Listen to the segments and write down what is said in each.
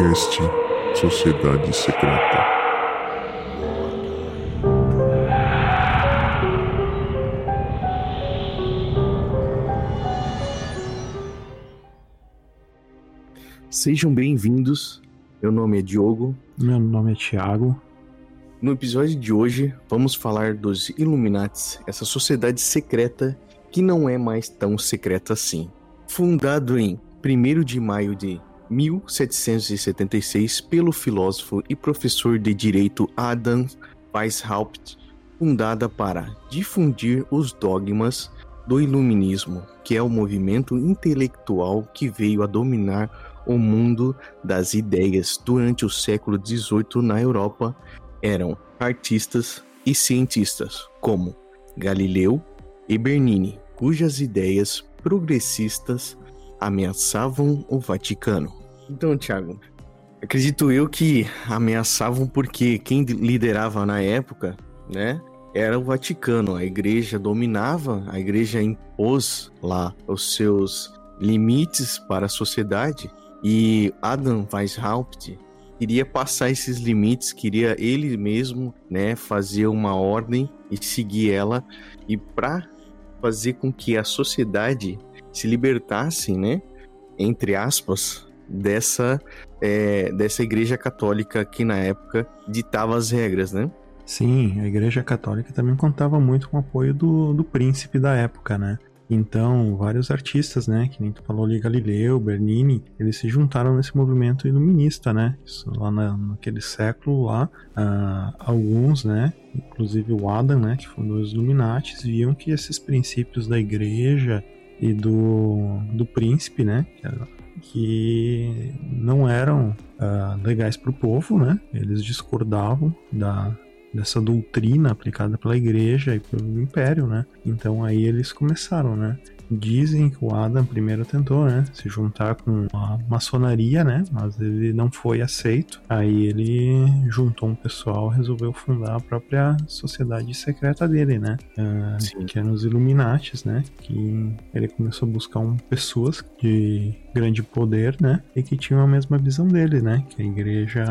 podcast Sociedade Secreta. Sejam bem-vindos. Meu nome é Diogo. Meu nome é Thiago. No episódio de hoje, vamos falar dos Illuminates, essa sociedade secreta que não é mais tão secreta assim. Fundado em 1 de maio de 1776 pelo filósofo e professor de direito Adam Weishaupt, fundada para difundir os dogmas do iluminismo, que é o movimento intelectual que veio a dominar o mundo das ideias durante o século XVIII na Europa, eram artistas e cientistas como Galileu e Bernini, cujas ideias progressistas ameaçavam o Vaticano. Então, Tiago, acredito eu que ameaçavam porque quem liderava na época, né, era o Vaticano. A igreja dominava, a igreja impôs lá os seus limites para a sociedade e Adam Weishaupt queria passar esses limites, queria ele mesmo, né, fazer uma ordem e seguir ela e para fazer com que a sociedade se libertasse, né, entre aspas, dessa é, dessa igreja católica que na época ditava as regras, né? Sim, a igreja católica também contava muito com o apoio do, do príncipe da época, né? Então, vários artistas, né, que nem tu falou ali, Galileu, Bernini, eles se juntaram nesse movimento iluminista, né? Isso lá na, naquele século lá, uh, alguns, né, inclusive o Adam, né, que fundou os Illuminatis, viam que esses princípios da igreja e do, do príncipe, né, que não eram uh, legais para o povo, né? Eles discordavam da, dessa doutrina aplicada pela igreja e pelo império, né? Então aí eles começaram, né? Dizem que o Adam primeiro tentou, né, se juntar com a maçonaria, né, mas ele não foi aceito. Aí ele juntou um pessoal, resolveu fundar a própria sociedade secreta dele, né, uh, que eram os Illuminates, né, que ele começou a buscar um, pessoas de grande poder, né, e que tinham a mesma visão dele, né, que a igreja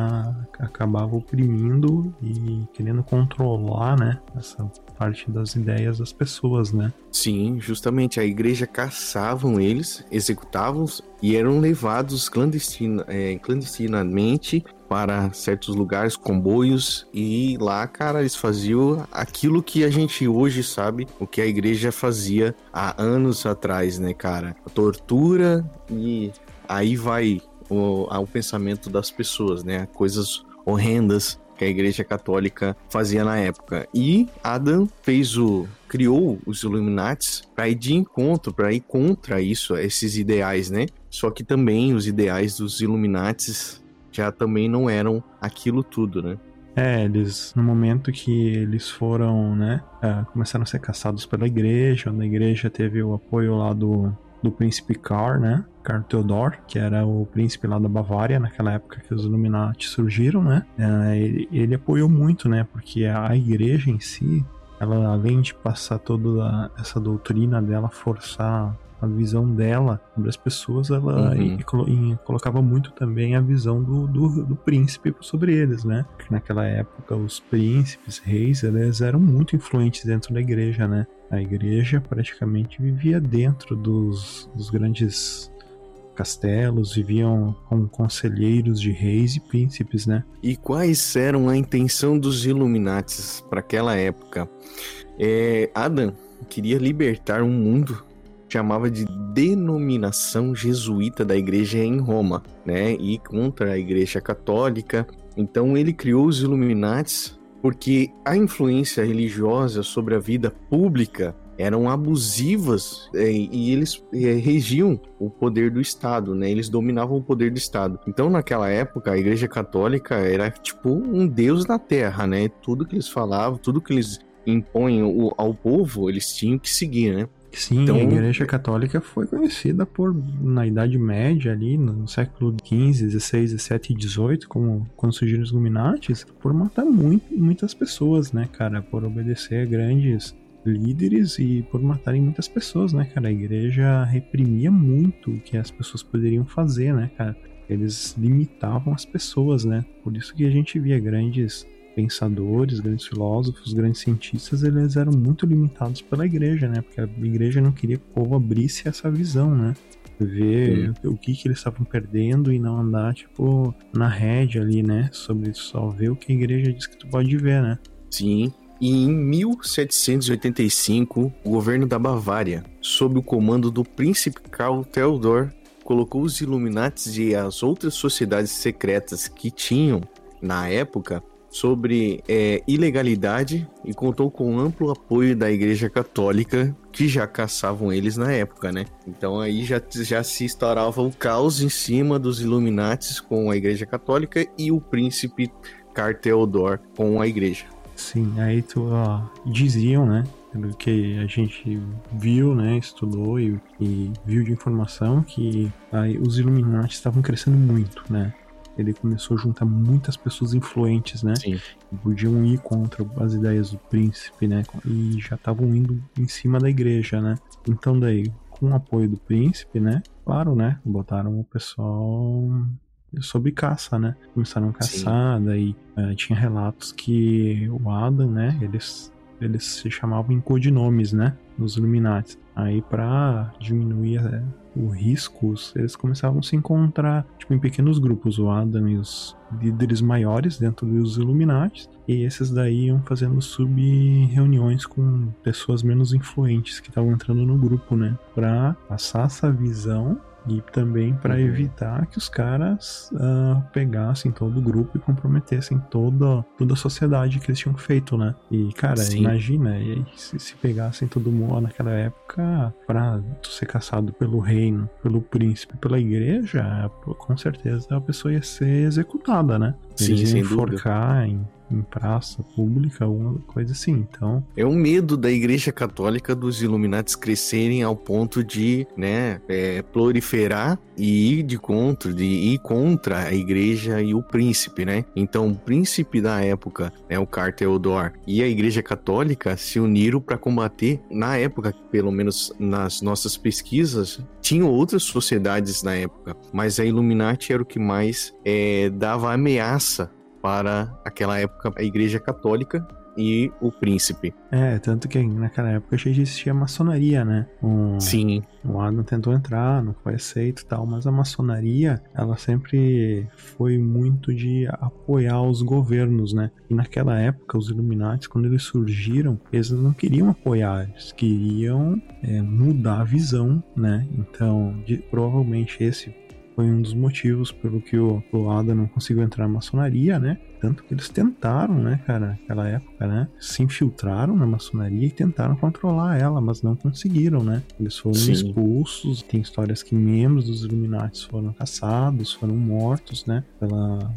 acabava oprimindo e querendo controlar, né, essa parte das ideias das pessoas, né? Sim, justamente. A igreja caçavam eles, executavam e eram levados clandestina, é, clandestinamente para certos lugares, comboios, e lá, cara, eles faziam aquilo que a gente hoje sabe, o que a igreja fazia há anos atrás, né, cara? A tortura e aí vai o, pensamento das pessoas, né? Coisas horrendas que a Igreja Católica fazia na época. E Adam fez o criou os Illuminates para ir de encontro, para ir contra isso, esses ideais, né? Só que também os ideais dos Illuminates já também não eram aquilo tudo, né? É, eles, no momento que eles foram, né, uh, começaram a ser caçados pela igreja, a igreja teve o apoio lá do, do príncipe Karl, né? Karl Theodor, que era o príncipe lá da Bavária, naquela época que os Illuminati surgiram, né? É, ele, ele, apoiou muito, né? Porque a igreja em si, ela além de passar toda essa doutrina dela, forçar a visão dela sobre as pessoas, ela uhum. e, e, colocava muito também a visão do, do, do, príncipe sobre eles, né? Naquela época os príncipes, reis, eles eram muito influentes dentro da igreja, né? A igreja praticamente vivia dentro dos, dos grandes castelos, viviam como conselheiros de reis e príncipes, né? E quais eram a intenção dos Illuminates para aquela época? É, Adam queria libertar um mundo chamava de denominação jesuíta da igreja em Roma, né? E contra a igreja católica. Então ele criou os Illuminates porque a influência religiosa sobre a vida pública eram abusivas é, e eles é, regiam o poder do Estado, né? Eles dominavam o poder do Estado. Então, naquela época, a Igreja Católica era tipo um deus na Terra, né? Tudo que eles falavam, tudo que eles impõem ao povo, eles tinham que seguir, né? Sim, então, a Igreja Católica foi conhecida por, na Idade Média, ali, no século XV, XVI, XVII e XVIII, como quando surgiram os Illuminates, por matar muito, muitas pessoas, né, cara? Por obedecer a grandes líderes e por matarem muitas pessoas, né, cara? A igreja reprimia muito o que as pessoas poderiam fazer, né, cara? eles limitavam as pessoas, né? Por isso que a gente via grandes pensadores, grandes filósofos, grandes cientistas, eles eram muito limitados pela igreja, né? Porque a igreja não queria que o povo abrisse essa visão, né? Ver Sim. o que, que eles estavam perdendo e não andar, tipo, na rede ali, né? Sobre só ver o que a igreja diz que tu pode ver, né? Sim. E em 1785, o governo da Bavária, sob o comando do príncipe Karl Theodor, colocou os Illuminates e as outras sociedades secretas que tinham na época sobre é, ilegalidade e contou com amplo apoio da Igreja Católica, que já caçavam eles na época, né? Então aí já, já se estourava o caos em cima dos Illuminates com a Igreja Católica e o príncipe Carteodor com a Igreja. Sim, aí tu, ó, diziam, né? Pelo que a gente viu, né, estudou e, e viu de informação que aí os Illuminati estavam crescendo muito, né? Ele começou a juntar muitas pessoas influentes, né? Sim. Que podiam ir contra as ideias do príncipe, né? E já estavam indo em cima da igreja, né? Então daí, com o apoio do príncipe, né? Claro, né? Botaram o pessoal sob caça, né? Começaram a caçar, Sim. daí uh, tinha relatos que o Adam, né? Eles, eles se chamavam em codinomes, né? Nos Illuminati. Aí para diminuir é, os riscos, eles começavam a se encontrar tipo, em pequenos grupos, o Adam e os líderes maiores dentro dos Illuminati, e esses daí iam fazendo sub-reuniões com pessoas menos influentes que estavam entrando no grupo, né? Pra passar essa visão e também para uhum. evitar que os caras uh, pegassem todo o grupo e comprometessem toda, toda a sociedade que eles tinham feito, né? E, cara, Sim. imagina, e se, se, pegassem todo mundo naquela época pra ser caçado pelo reino, pelo príncipe, pela igreja, com certeza a pessoa ia ser executada, né? Eles Sim, iam enforcar em em praça pública, alguma coisa assim. Então. É um medo da Igreja Católica dos Illuminates crescerem ao ponto de, né, é, proliferar e ir de contra, de ir contra a Igreja e o príncipe, né? Então, o príncipe da época, né, o Carteodor, e a Igreja Católica se uniram para combater. Na época, pelo menos nas nossas pesquisas, tinham outras sociedades na época, mas a Illuminati era o que mais é, dava ameaça para aquela época a Igreja Católica e o príncipe. É, tanto que naquela época já existia maçonaria, né? Um, Sim. O Adam tentou entrar, não foi aceito e tal, mas a maçonaria, ela sempre foi muito de apoiar os governos, né? E naquela época, os Illuminati, quando eles surgiram, eles não queriam apoiar, eles queriam é, mudar a visão, né? Então, de, provavelmente esse foi um dos motivos pelo que o, o Ada não conseguiu entrar na maçonaria, né? Tanto que eles tentaram, né, cara, naquela época, né? Se infiltraram na maçonaria e tentaram controlar ela, mas não conseguiram, né? Eles foram Sim. expulsos. Tem histórias que membros dos Illuminati foram caçados, foram mortos, né? Pela,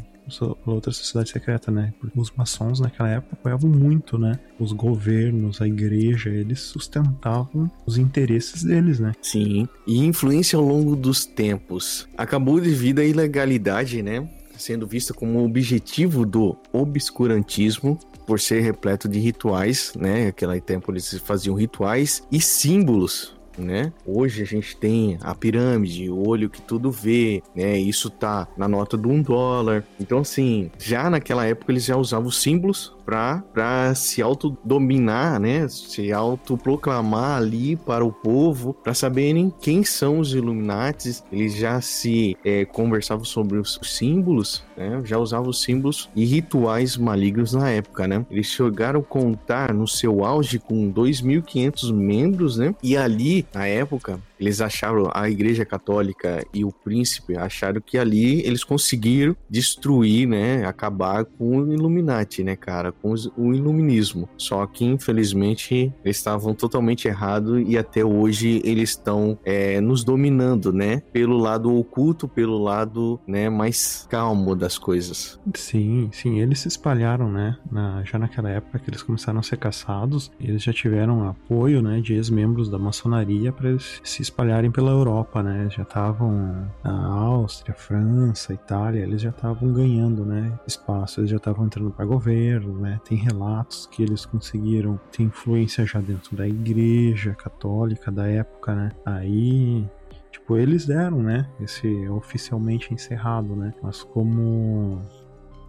outra sociedade secreta, né? Porque os maçons naquela época apoiavam muito, né? Os governos, a igreja, eles sustentavam os interesses deles, né? Sim. E influência ao longo dos tempos. Acabou devido à ilegalidade, né? Sendo vista como objetivo do obscurantismo, por ser repleto de rituais, né? Aquela tempo eles faziam rituais e símbolos né? Hoje a gente tem a pirâmide, o olho que tudo vê, né? Isso tá na nota de um dólar. Então, assim, já naquela época eles já usavam símbolos para se autodominar, né? Se autoproclamar ali para o povo, para saberem quem são os Illuminates. Eles já se é, conversavam sobre os símbolos, né? Já usavam os símbolos e rituais malignos na época, né? Eles chegaram a contar no seu auge com 2.500 membros, né? E ali, na época, eles acharam, a Igreja Católica e o príncipe acharam que ali eles conseguiram destruir, né, acabar com o Illuminati, né, cara, com o iluminismo. Só que, infelizmente, eles estavam totalmente errados e até hoje eles estão é, nos dominando, né, pelo lado oculto, pelo lado, né, mais calmo das coisas. Sim, sim, eles se espalharam, né, na, já naquela época que eles começaram a ser caçados, eles já tiveram apoio, né, de ex-membros da maçonaria para eles se espalharem pela Europa, né? Já estavam na Áustria, França, Itália, eles já estavam ganhando, né? Espaço, eles já estavam entrando para governo, né? Tem relatos que eles conseguiram ter influência já dentro da igreja católica da época, né? Aí Tipo, eles deram, né? Esse oficialmente encerrado, né? Mas como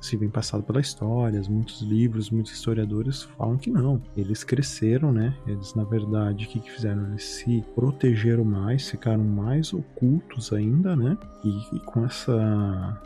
se vem passado pela história, muitos livros, muitos historiadores falam que não. Eles cresceram, né? Eles, na verdade, o que, que fizeram? Eles se protegeram mais, ficaram mais ocultos ainda, né? E, e com essa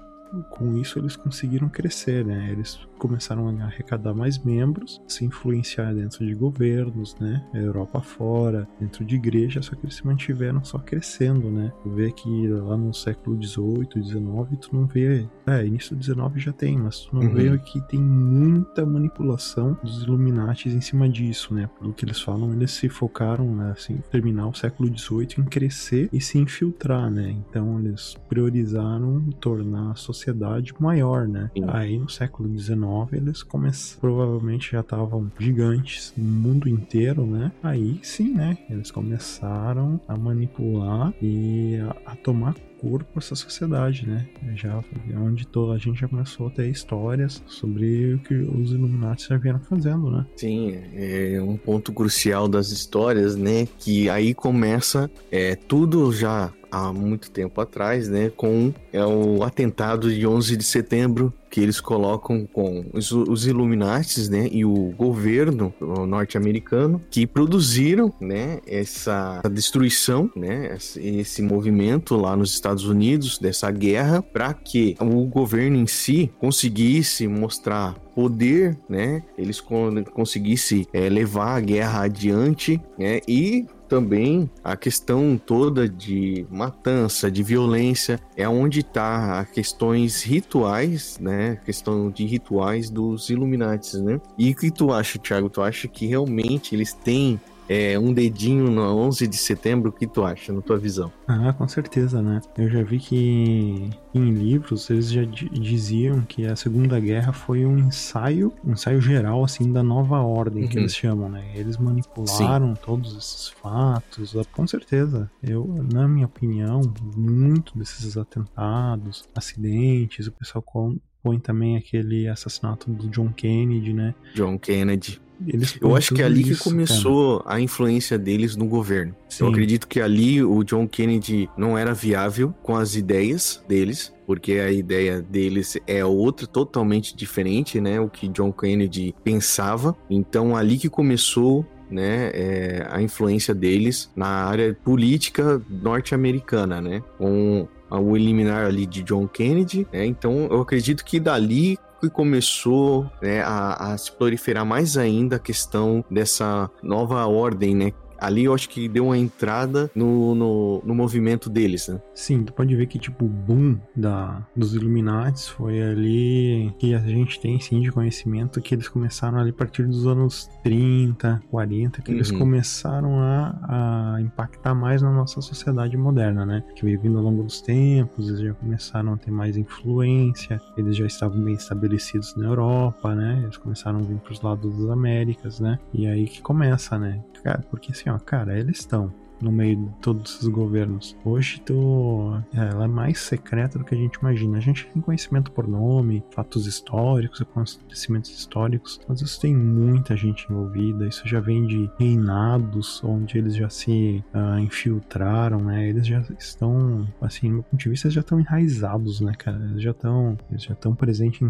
com isso eles conseguiram crescer, né? Eles começaram a arrecadar mais membros, se influenciar dentro de governos, né? Europa fora, dentro de igreja, só que eles se mantiveram só crescendo, né? Tu vê que lá no século XVIII, XIX, tu não vê. É, início do XIX já tem, mas tu não uhum. vê que tem muita manipulação dos Illuminatis em cima disso, né? Pelo que eles falam, eles se focaram, né, assim, terminar o século XVIII em crescer e se infiltrar, né? Então eles priorizaram tornar a sociedade maior, né? Sim. Aí no século XIX eles começaram, provavelmente já estavam gigantes no mundo inteiro, né? Aí sim, né? Eles começaram a manipular e a, a tomar corpo essa sociedade, né? Já é onde toda a gente já começou a ter histórias sobre o que os Illuminati já vieram fazendo, né? Sim, é um ponto crucial das histórias, né? Que aí começa é, tudo já há muito tempo atrás, né, com é o atentado de 11 de setembro que eles colocam com os, os Illuminates, né, e o governo norte-americano que produziram, né, essa destruição, né, esse, movimento lá nos Estados Unidos dessa guerra para que o governo em si conseguisse mostrar poder, né? Eles conseguissem é, levar a guerra adiante, né? E também a questão toda de matança, de violência, é onde está as questões rituais, né? questão de rituais dos Illuminates, né? E o que tu acha, Thiago? Tu acha que realmente eles têm é, um dedinho no 11 de setembro, o que tu acha, na tua visão? Ah, com certeza, né? Eu já vi que em livros eles já diziam que a Segunda Guerra foi um ensaio, um ensaio geral, assim, da nova ordem uhum. que eles chamam, né? Eles manipularam Sim. todos esses fatos, ah, com certeza. Eu, na minha opinião, muito desses atentados, acidentes, o pessoal põe também aquele assassinato do John Kennedy, né? John Kennedy. Eu acho que é ali isso, que começou cara. a influência deles no governo. Sim. Eu acredito que ali o John Kennedy não era viável com as ideias deles, porque a ideia deles é outra, totalmente diferente, né? O que John Kennedy pensava. Então ali que começou né, é, a influência deles na área política norte-americana, né, com o eliminar ali de John Kennedy, né? Então eu acredito que dali que começou né, a, a, se proliferar mais ainda a questão dessa nova ordem, né? Ali eu acho que deu uma entrada no, no, no, movimento deles, né? Sim, tu pode ver que, tipo, o boom da, dos Illuminati foi ali que a gente tem, sim, de conhecimento que eles começaram ali a partir dos anos 30, 40, que uhum. eles começaram a, a impactar mais na nossa sociedade moderna, né? Que veio vindo ao longo dos tempos, eles já começaram a ter mais influência, eles já estavam bem estabelecidos na Europa, né? Eles começaram a vir para os lados das Américas, né? E aí que começa, né? Cara, porque assim, ó, cara, eles estão no meio de todos esses governos. Hoje tô, é, ela é mais secreta do que a gente imagina. A gente tem conhecimento por nome, fatos históricos, acontecimentos históricos, mas isso tem muita gente envolvida. Isso já vem de reinados onde eles já se uh, infiltraram, né? Eles já estão, assim, do meu ponto de vista, eles já estão enraizados, né, cara? Eles já estão, eles já estão presentes em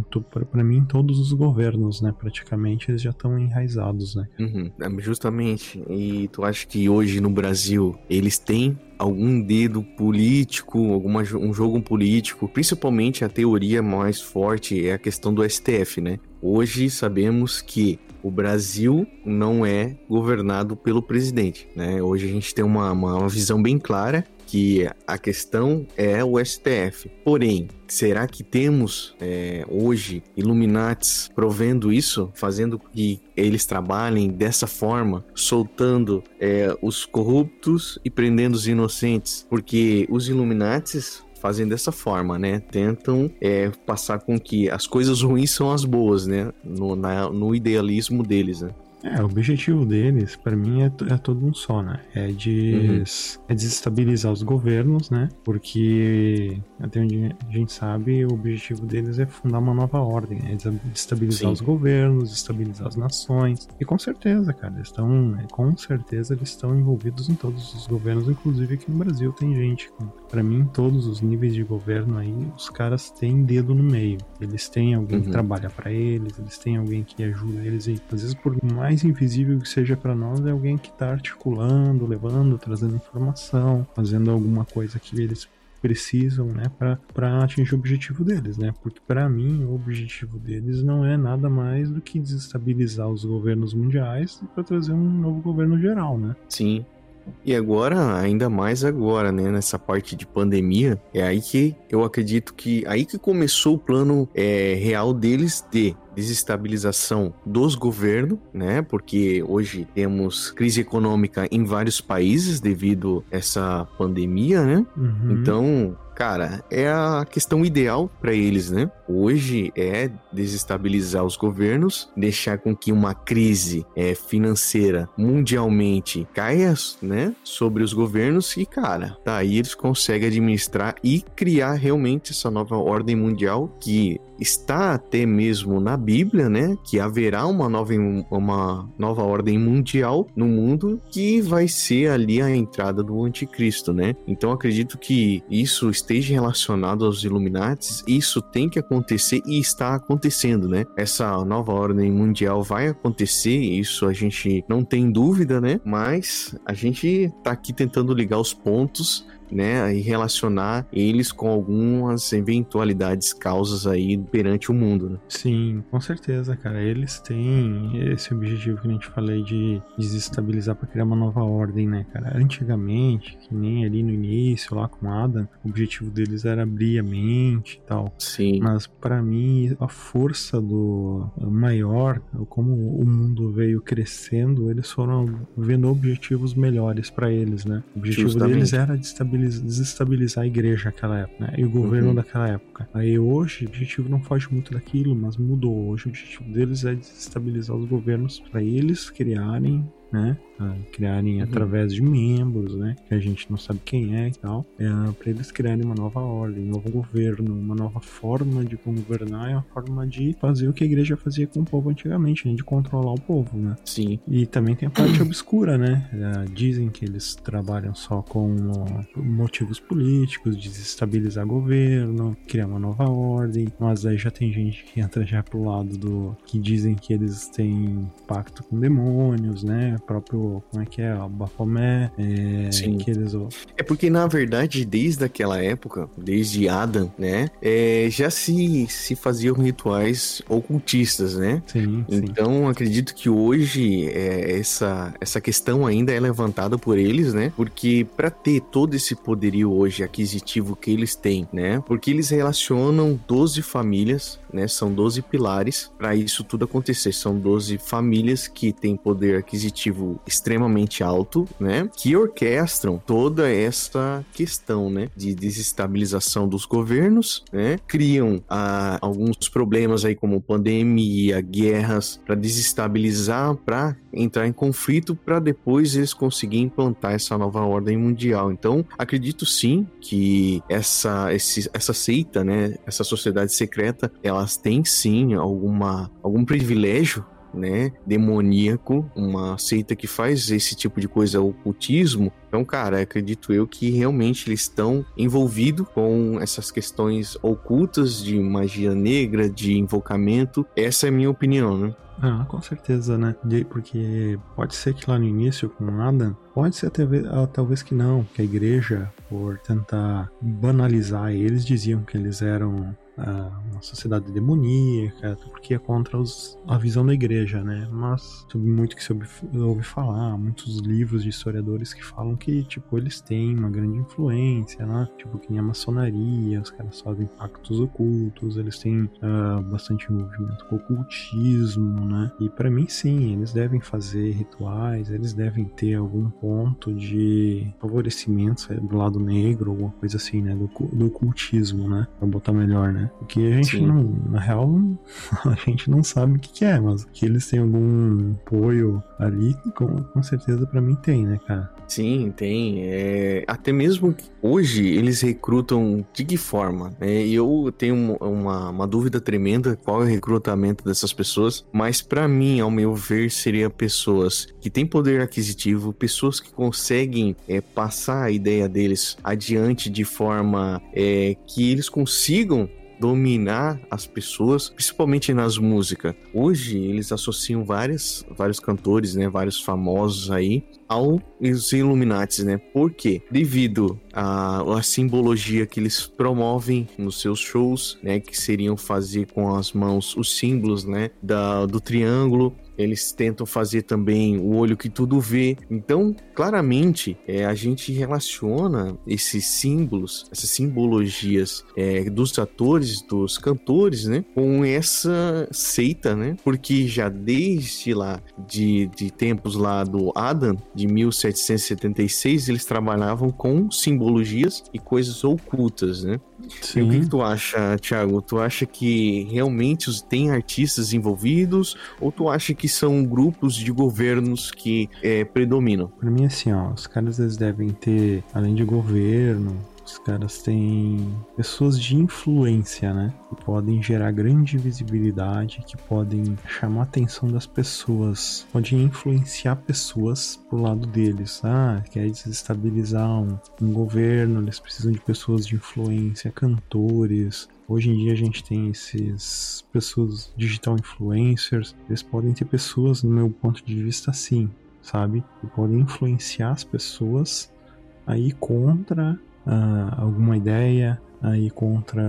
para mim em todos os governos, né? Praticamente eles já estão enraizados, né? Uhum, é, justamente. E tu acha que hoje no Brasil Brasil, eles têm algum dedo político, alguma, um jogo político, principalmente a teoria mais forte é a questão do STF, né? Hoje sabemos que o Brasil não é governado pelo presidente, né? Hoje a gente tem uma, uma visão bem clara que a questão é o STF. Porém, será que temos é, hoje Illuminates provendo isso, fazendo que eles trabalhem dessa forma, soltando é, os corruptos e prendendo os inocentes? Porque os Illuminates fazem dessa forma, né? Tentam é, passar com que as coisas ruins são as boas, né? No, na, no idealismo deles, né? É, o objetivo deles, para mim, é, é, todo um só, né? É de uhum. é desestabilizar os governos, né? Porque até onde a gente sabe, o objetivo deles é fundar uma nova ordem, é destabilizar Sim. os governos, estabilizar as nações. E com certeza, cara, eles estão, com certeza eles estão envolvidos em todos os governos, inclusive aqui no Brasil tem gente, para mim, todos os níveis de governo aí, os caras têm dedo no meio. Eles têm alguém uhum. que trabalha para eles, eles têm alguém que ajuda eles e às vezes por mais invisível que seja para nós, é alguém que tá articulando, levando, trazendo informação, fazendo alguma coisa que eles precisam, né, para atingir o objetivo deles, né? Porque para mim o objetivo deles não é nada mais do que desestabilizar os governos mundiais para trazer um novo governo geral, né? Sim. E agora, ainda mais agora, né, nessa parte de pandemia, é aí que eu acredito que aí que começou o plano é, real deles de desestabilização dos governos, né? Porque hoje temos crise econômica em vários países devido a essa pandemia, né? Uhum. Então, cara, é a questão ideal para eles, né? Hoje é desestabilizar os governos, deixar com que uma crise é, financeira mundialmente caia, né, sobre os governos e, cara, daí eles conseguem administrar e criar realmente essa nova ordem mundial que está até mesmo na Bíblia, né, que haverá uma nova, uma nova ordem mundial no mundo que vai ser ali a entrada do anticristo, né? Então acredito que isso esteja relacionado aos Illuminates, isso tem que acontecer e está acontecendo, né? Essa nova ordem mundial vai acontecer, isso a gente não tem dúvida, né? Mas a gente tá aqui tentando ligar os pontos né, e relacionar eles com algumas eventualidades, causas aí perante o mundo. Né? Sim, com certeza, cara. Eles têm esse objetivo que a gente falei de desestabilizar para criar uma nova ordem, né, cara? Antigamente, que nem ali no início, lá com Adam, o objetivo deles era abrir a mente e tal. Sim. Mas para mim, a força do maior, como o mundo veio crescendo, eles foram vendo objetivos melhores para eles, né? O objetivo Justamente. deles era destabilizar desestabilizar a igreja naquela época, né? E o governo uhum. daquela época. Aí hoje o objetivo não foge muito daquilo, mas mudou. Hoje o objetivo deles é desestabilizar os governos para eles criarem né? criarem uhum. através de membros, né? Que a gente não sabe quem é e tal. É, para eles criarem uma nova ordem, um novo governo, uma nova forma de governar, é uma forma de fazer o que a igreja fazia com o povo antigamente, né? De controlar o povo, né? Sim. E também tem a parte obscura, né? É, dizem que eles trabalham só com motivos políticos, de desestabilizar governo, criar uma nova ordem, mas aí já tem gente que entra já pro lado do que dizem que eles têm pacto com demônios, né? Próprio, como é que é, o Baphomet, é, Sim. que eles... É porque, na verdade, desde aquela época, desde Adam, né, é, já se, se faziam rituais ocultistas, né? Sim, Então, sim. acredito que hoje é, essa, essa questão ainda é levantada por eles, né? Porque para ter todo esse poderio hoje aquisitivo que eles têm, né? Porque eles relacionam 12 famílias, né? São 12 pilares para isso tudo acontecer. São 12 famílias que têm poder aquisitivo extremamente alto, né? Que orquestram toda essa questão, né? De desestabilização dos governos, né? Criam ah, alguns problemas aí como pandemia, guerras, para desestabilizar, para entrar em conflito, para depois eles conseguirem implantar essa nova ordem mundial. Então, acredito sim que essa, esse, essa seita, né? Essa sociedade secreta, elas têm sim alguma, algum privilégio né, demoníaco, uma seita que faz esse tipo de coisa, ocultismo. Então, cara, acredito eu que realmente eles estão envolvidos com essas questões ocultas de magia negra, de invocamento. Essa é a minha opinião, né? Ah, com certeza, né? Porque pode ser que lá no início, com nada, pode ser até, ah, talvez que não, que a igreja, por tentar banalizar, eles diziam que eles eram uma sociedade demoníaca, porque é contra os, a visão da igreja, né? Mas sobre muito que se ouve, ouve, falar, muitos livros de historiadores que falam que, tipo, eles têm uma grande influência, né? Tipo, que nem a maçonaria, os caras fazem pactos ocultos, eles têm uh, bastante envolvimento com o ocultismo, né? E para mim, sim, eles devem fazer rituais, eles devem ter algum ponto de favorecimento do lado negro, alguma coisa assim, né? Do, do ocultismo, né? Pra botar melhor, né? Né? O que a gente não, na real, a gente não sabe o que, que é, mas que eles têm algum apoio ali, com, com certeza para mim tem, né, cara? Sim, tem. É, até mesmo hoje eles recrutam de que forma? É, eu tenho uma, uma, dúvida tremenda qual é o recrutamento dessas pessoas, mas para mim, ao meu ver, seria pessoas que têm poder aquisitivo, pessoas que conseguem é, passar a ideia deles adiante de forma é, que eles consigam dominar as pessoas, principalmente nas músicas. Hoje eles associam várias, vários cantores, né, vários famosos aí aos Illuminati, né? Por quê? Devido à, à simbologia que eles promovem nos seus shows, né, que seriam fazer com as mãos os símbolos, né, da, do triângulo, eles tentam fazer também o olho que tudo vê. Então, claramente, é, a gente relaciona esses símbolos, essas simbologias é, dos atores, dos cantores, né, com essa seita, né? Porque já desde lá, de, de tempos lá do Adam, de 1776, eles trabalhavam com simbologias e coisas ocultas, né? Sim. E o que, que, tu acha, Thiago? Tu acha que realmente tem artistas envolvidos ou tu acha que são grupos de governos que é, predominam? Para mim, assim, ó, os caras eles devem ter, além de governo, os caras têm pessoas de influência, né? Que podem gerar grande visibilidade, que podem chamar a atenção das pessoas, podem influenciar pessoas pro lado deles. Ah, quer desestabilizar um, um governo, eles precisam de pessoas de influência, cantores, Hoje em dia a gente tem esses pessoas digital influencers, eles podem ter pessoas, no meu ponto de vista, assim, sabe? Que podem influenciar as pessoas aí contra uh, alguma ideia, aí contra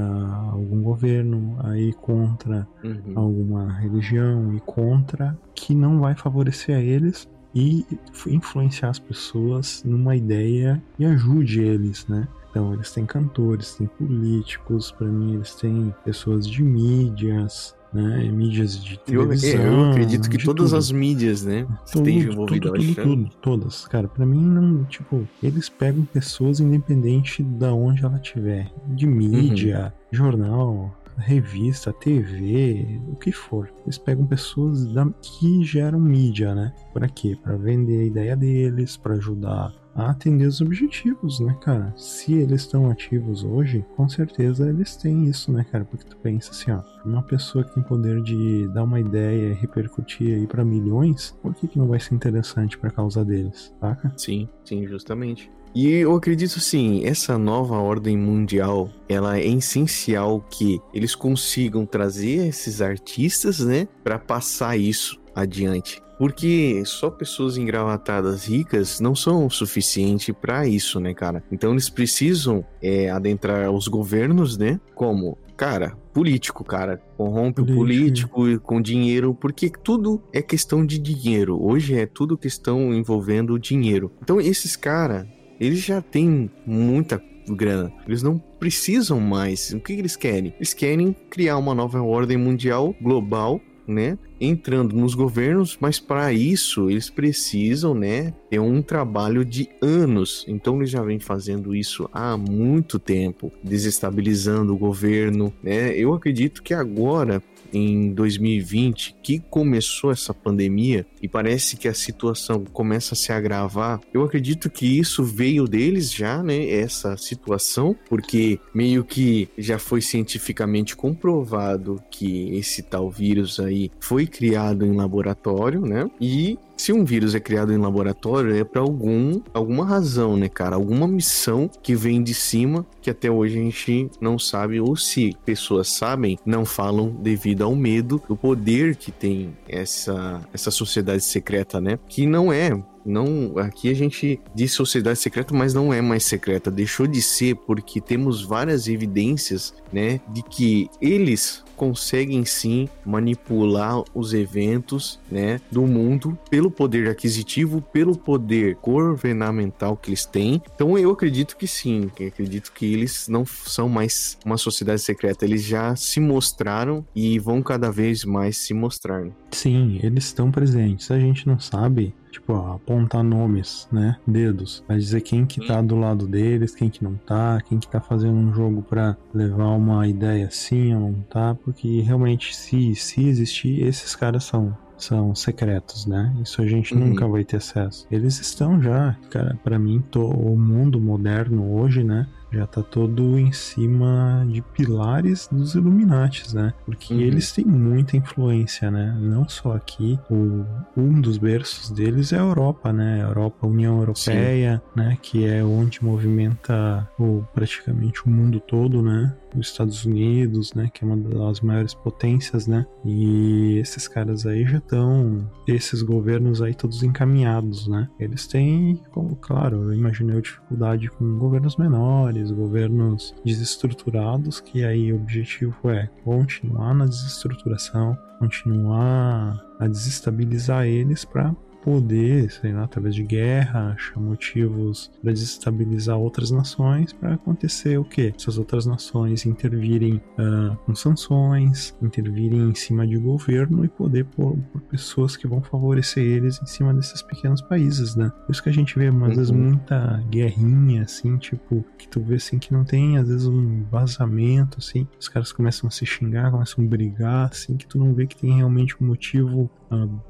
algum governo, aí contra uhum. alguma religião e contra que não vai favorecer a eles e influenciar as pessoas numa ideia e ajude eles, né? Então, eles têm cantores, têm políticos, para mim, eles têm pessoas de mídias, né? Mídias de televisão. Eu, eu acredito que todas tudo. as mídias, né? Estejam envolvidas. Tudo, tudo, tudo, todas. Cara, para mim não, tipo, eles pegam pessoas independente da onde ela tiver, de mídia, uhum. jornal, revista, TV, o que for. Eles pegam pessoas da, que geram mídia, né? Para quê? Para vender a ideia deles, para ajudar a atender os objetivos, né, cara? Se eles estão ativos hoje, com certeza eles têm isso, né, cara? Porque tu pensa assim, ó, uma pessoa que tem poder de dar uma ideia e repercutir aí para milhões, por que, que não vai ser interessante para causa deles, saca? Sim, sim, justamente. E eu acredito assim, essa nova ordem mundial, ela é essencial que eles consigam trazer esses artistas, né, para passar isso adiante. Porque só pessoas engravatadas ricas não são o suficiente para isso, né, cara? Então eles precisam é, adentrar os governos, né? Como? Cara, político, cara. Corrompe político. o político com dinheiro, porque tudo é questão de dinheiro. Hoje é tudo questão envolvendo dinheiro. Então esses caras, eles já têm muita grana. Eles não precisam mais. O que eles querem? Eles querem criar uma nova ordem mundial global né, entrando nos governos, mas para isso eles precisam, né, ter um trabalho de anos. Então eles já vêm fazendo isso há muito tempo, desestabilizando o governo, né? Eu acredito que agora em 2020 que começou essa pandemia e parece que a situação começa a se agravar, eu acredito que isso veio deles já, né? Essa situação, porque meio que já foi cientificamente comprovado que esse tal vírus aí foi criado em laboratório, né? E se um vírus é criado em laboratório, é para algum alguma razão, né, cara? Alguma missão que vem de cima que até hoje a gente não sabe ou se pessoas sabem, não falam devido ao medo do poder que tem essa essa sociedade secreta, né? Que não é não, aqui a gente diz sociedade secreta, mas não é mais secreta, deixou de ser porque temos várias evidências, né, de que eles conseguem sim manipular os eventos, né, do mundo pelo poder aquisitivo, pelo poder governamental que eles têm. Então eu acredito que sim, eu acredito que eles não são mais uma sociedade secreta, eles já se mostraram e vão cada vez mais se mostrar. Sim, eles estão presentes. A gente não sabe tipo, apontar nomes, né? Dedos. Vai dizer quem que tá do lado deles, quem que não tá, quem que tá fazendo um jogo para levar uma ideia assim ou não tá, porque realmente se, se existir, esses caras são são secretos, né? Isso a gente uhum. nunca vai ter acesso. Eles estão já, cara, para mim, tô, o mundo moderno hoje, né? Já tá todo em cima de pilares dos Illuminates, né? Porque uhum. eles têm muita influência, né? Não só aqui, o, um dos berços deles é a Europa, né? A Europa, a União Europeia, Sim. né? Que é onde movimenta o, praticamente o mundo todo, né? Os Estados Unidos, né? Que é uma das maiores potências, né? E esses caras aí já estão, esses governos aí todos encaminhados, né? Eles têm, como, claro, eu imaginei dificuldade com governos menores, governos desestruturados, que aí o objetivo é continuar na desestruturação, continuar a desestabilizar eles para poder, sei lá, através de guerra, achar motivos para desestabilizar outras nações, para acontecer o quê? Essas outras nações intervirem uh, com sanções, intervirem em cima de governo e poder pôr, por pessoas que vão favorecer eles em cima desses pequenos países, né? Por isso que a gente vê, às vezes, uhum. muita guerrinha, assim, tipo, que tu vê, assim, que não tem, às vezes, um vazamento, assim, os caras começam a se xingar, começam a brigar, assim, que tu não vê que tem realmente um motivo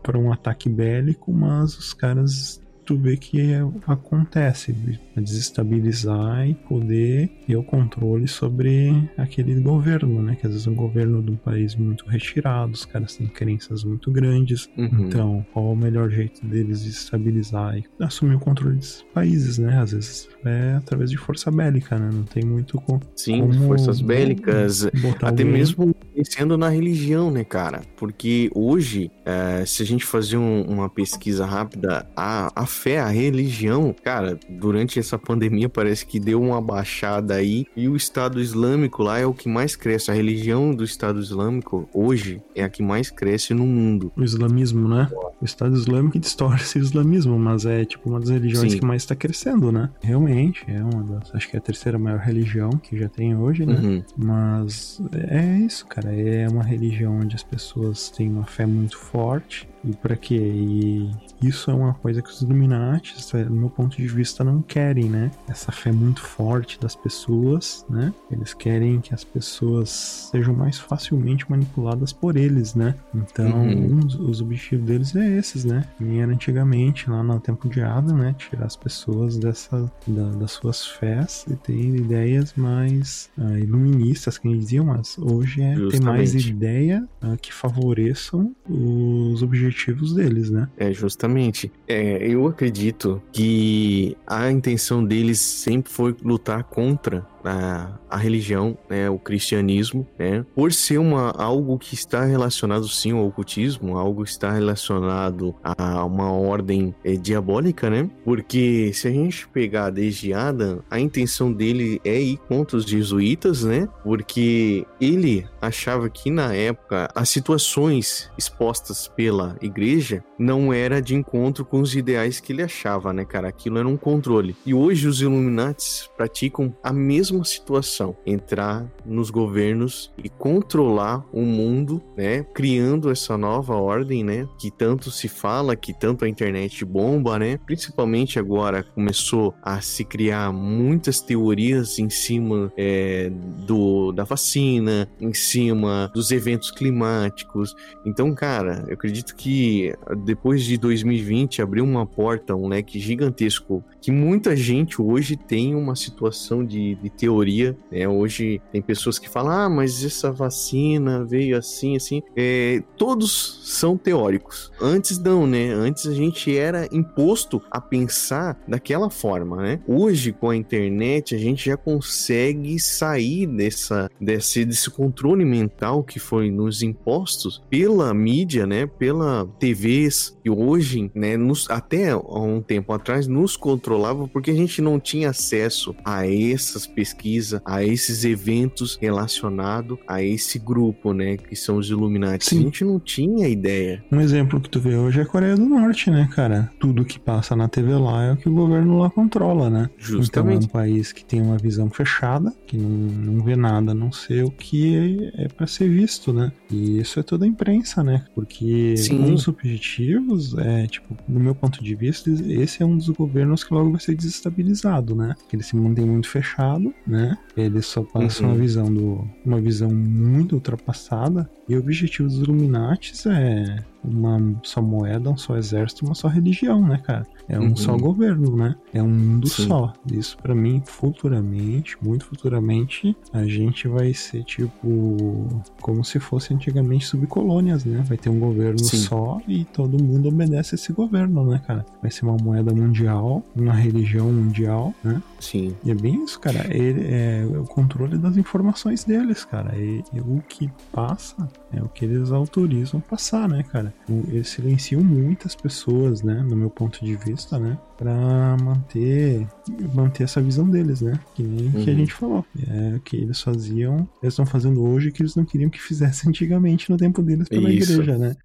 para um ataque bélico, mas os caras tu vê que é, acontece, desestabilizar e poder ter o controle sobre aquele governo, né? Que às vezes é um governo de um país muito retirado, os caras têm crenças muito grandes. Uhum. Então, qual é o melhor jeito deles desestabilizar e assumir o controle desses países, né? Às vezes é através de força bélica, né? Não tem muito com, Sim, como forças bélicas, até mesmo sendo na religião, né, cara? Porque hoje, é, se a gente fazer um, uma pesquisa rápida, a, a fé, a religião, cara, durante essa pandemia parece que deu uma baixada aí e o Estado Islâmico lá é o que mais cresce. A religião do Estado Islâmico hoje é a que mais cresce no mundo. O islamismo, né? O Estado Islâmico distorce o islamismo, mas é tipo uma das religiões Sim. que mais está crescendo, né? Realmente, é uma das. Acho que é a terceira maior religião que já tem hoje, né? Uhum. Mas é isso, cara. É uma religião onde as pessoas têm uma fé muito forte e para quê? E isso é uma coisa que os Illuminati, no meu ponto de vista, não querem, né? Essa fé muito forte das pessoas, né? Eles querem que as pessoas sejam mais facilmente manipuladas por eles, né? Então, uhum. um, os objetivos deles é esses, né? Nem era antigamente, lá no tempo de Adam, né? Tirar as pessoas dessa, da, das suas fés e ter ideias mais uh, iluministas, que eles diziam, mas hoje é Justamente. ter mais ideia uh, que favoreçam os objetivos objetivos deles, né? É, justamente. É, eu acredito que a intenção deles sempre foi lutar contra a, a religião, né, o cristianismo, né, por ser uma, algo que está relacionado sim ao ocultismo, algo que está relacionado a uma ordem é, diabólica, né? Porque se a gente pegar desde Adam, a intenção dele é ir contra os jesuítas, né? Porque ele achava que na época as situações expostas pela igreja não era de encontro com os ideais que ele achava, né, cara? Aquilo era um controle. E hoje os Illuminates praticam a mesma mesma situação, entrar nos governos e controlar o mundo, né, criando essa nova ordem, né, que tanto se fala, que tanto a internet bomba, né, principalmente agora começou a se criar muitas teorias em cima é, do da vacina, em cima dos eventos climáticos. Então, cara, eu acredito que depois de 2020 abriu uma porta, um leque gigantesco que muita gente hoje tem uma situação de, de teoria. Né? Hoje tem pessoas que falam, ah, mas essa vacina veio assim, assim. É, todos são teóricos. Antes não, né? Antes a gente era imposto a pensar daquela forma, né? Hoje, com a internet, a gente já consegue sair dessa, desse, desse controle mental que foi nos impostos pela mídia, né? Pela TVs, e hoje, né, nos, até há um tempo atrás, nos controlava porque a gente não tinha acesso a essas pesquisas pesquisa a esses eventos relacionados a esse grupo, né? Que são os Illuminati. Sim. A gente não tinha ideia. Um exemplo que tu vê hoje é a Coreia do Norte, né, cara? Tudo que passa na TV lá é o que o governo lá controla, né? Então é Justamente. um país que tem uma visão fechada, que não, não vê nada a não ser o que é, é para ser visto, né? E isso é toda a imprensa, né? Porque Sim. um dos objetivos é, tipo, no meu ponto de vista, esse é um dos governos que logo vai ser desestabilizado, né? Que ele se mantém muito fechado, né? Ele só passa Uhum. uma visão do uma visão muito ultrapassada e o objetivo dos Illuminates é uma só moeda, um só exército, uma só religião, né, cara? É um Uhum. só governo, né? É um mundo Sim. só. Isso pra mim, futuramente, muito futuramente, a gente vai ser tipo como se fosse antigamente subcolônias, né? Vai ter um governo Sim. só e todo mundo obedece esse governo, né, cara? Vai ser uma moeda mundial, uma religião mundial, né? Sim. E é bem isso, cara. Ele é o controle das informações deles, cara. E, e o que passa é o que eles autorizam passar, né, cara? O- Eles silenciam muitas pessoas, né, no meu ponto de vista, né, pra manter manter essa visão deles, né? Que nem que a Uhum. gente falou. É o que eles faziam, eles estão fazendo hoje que eles não queriam que fizesse antigamente no tempo deles pela Isso. igreja, né?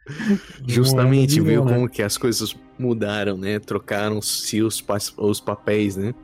Justamente, Moeda viu né? como que as coisas mudaram, né? Trocaram-se os, pa- os papéis, né?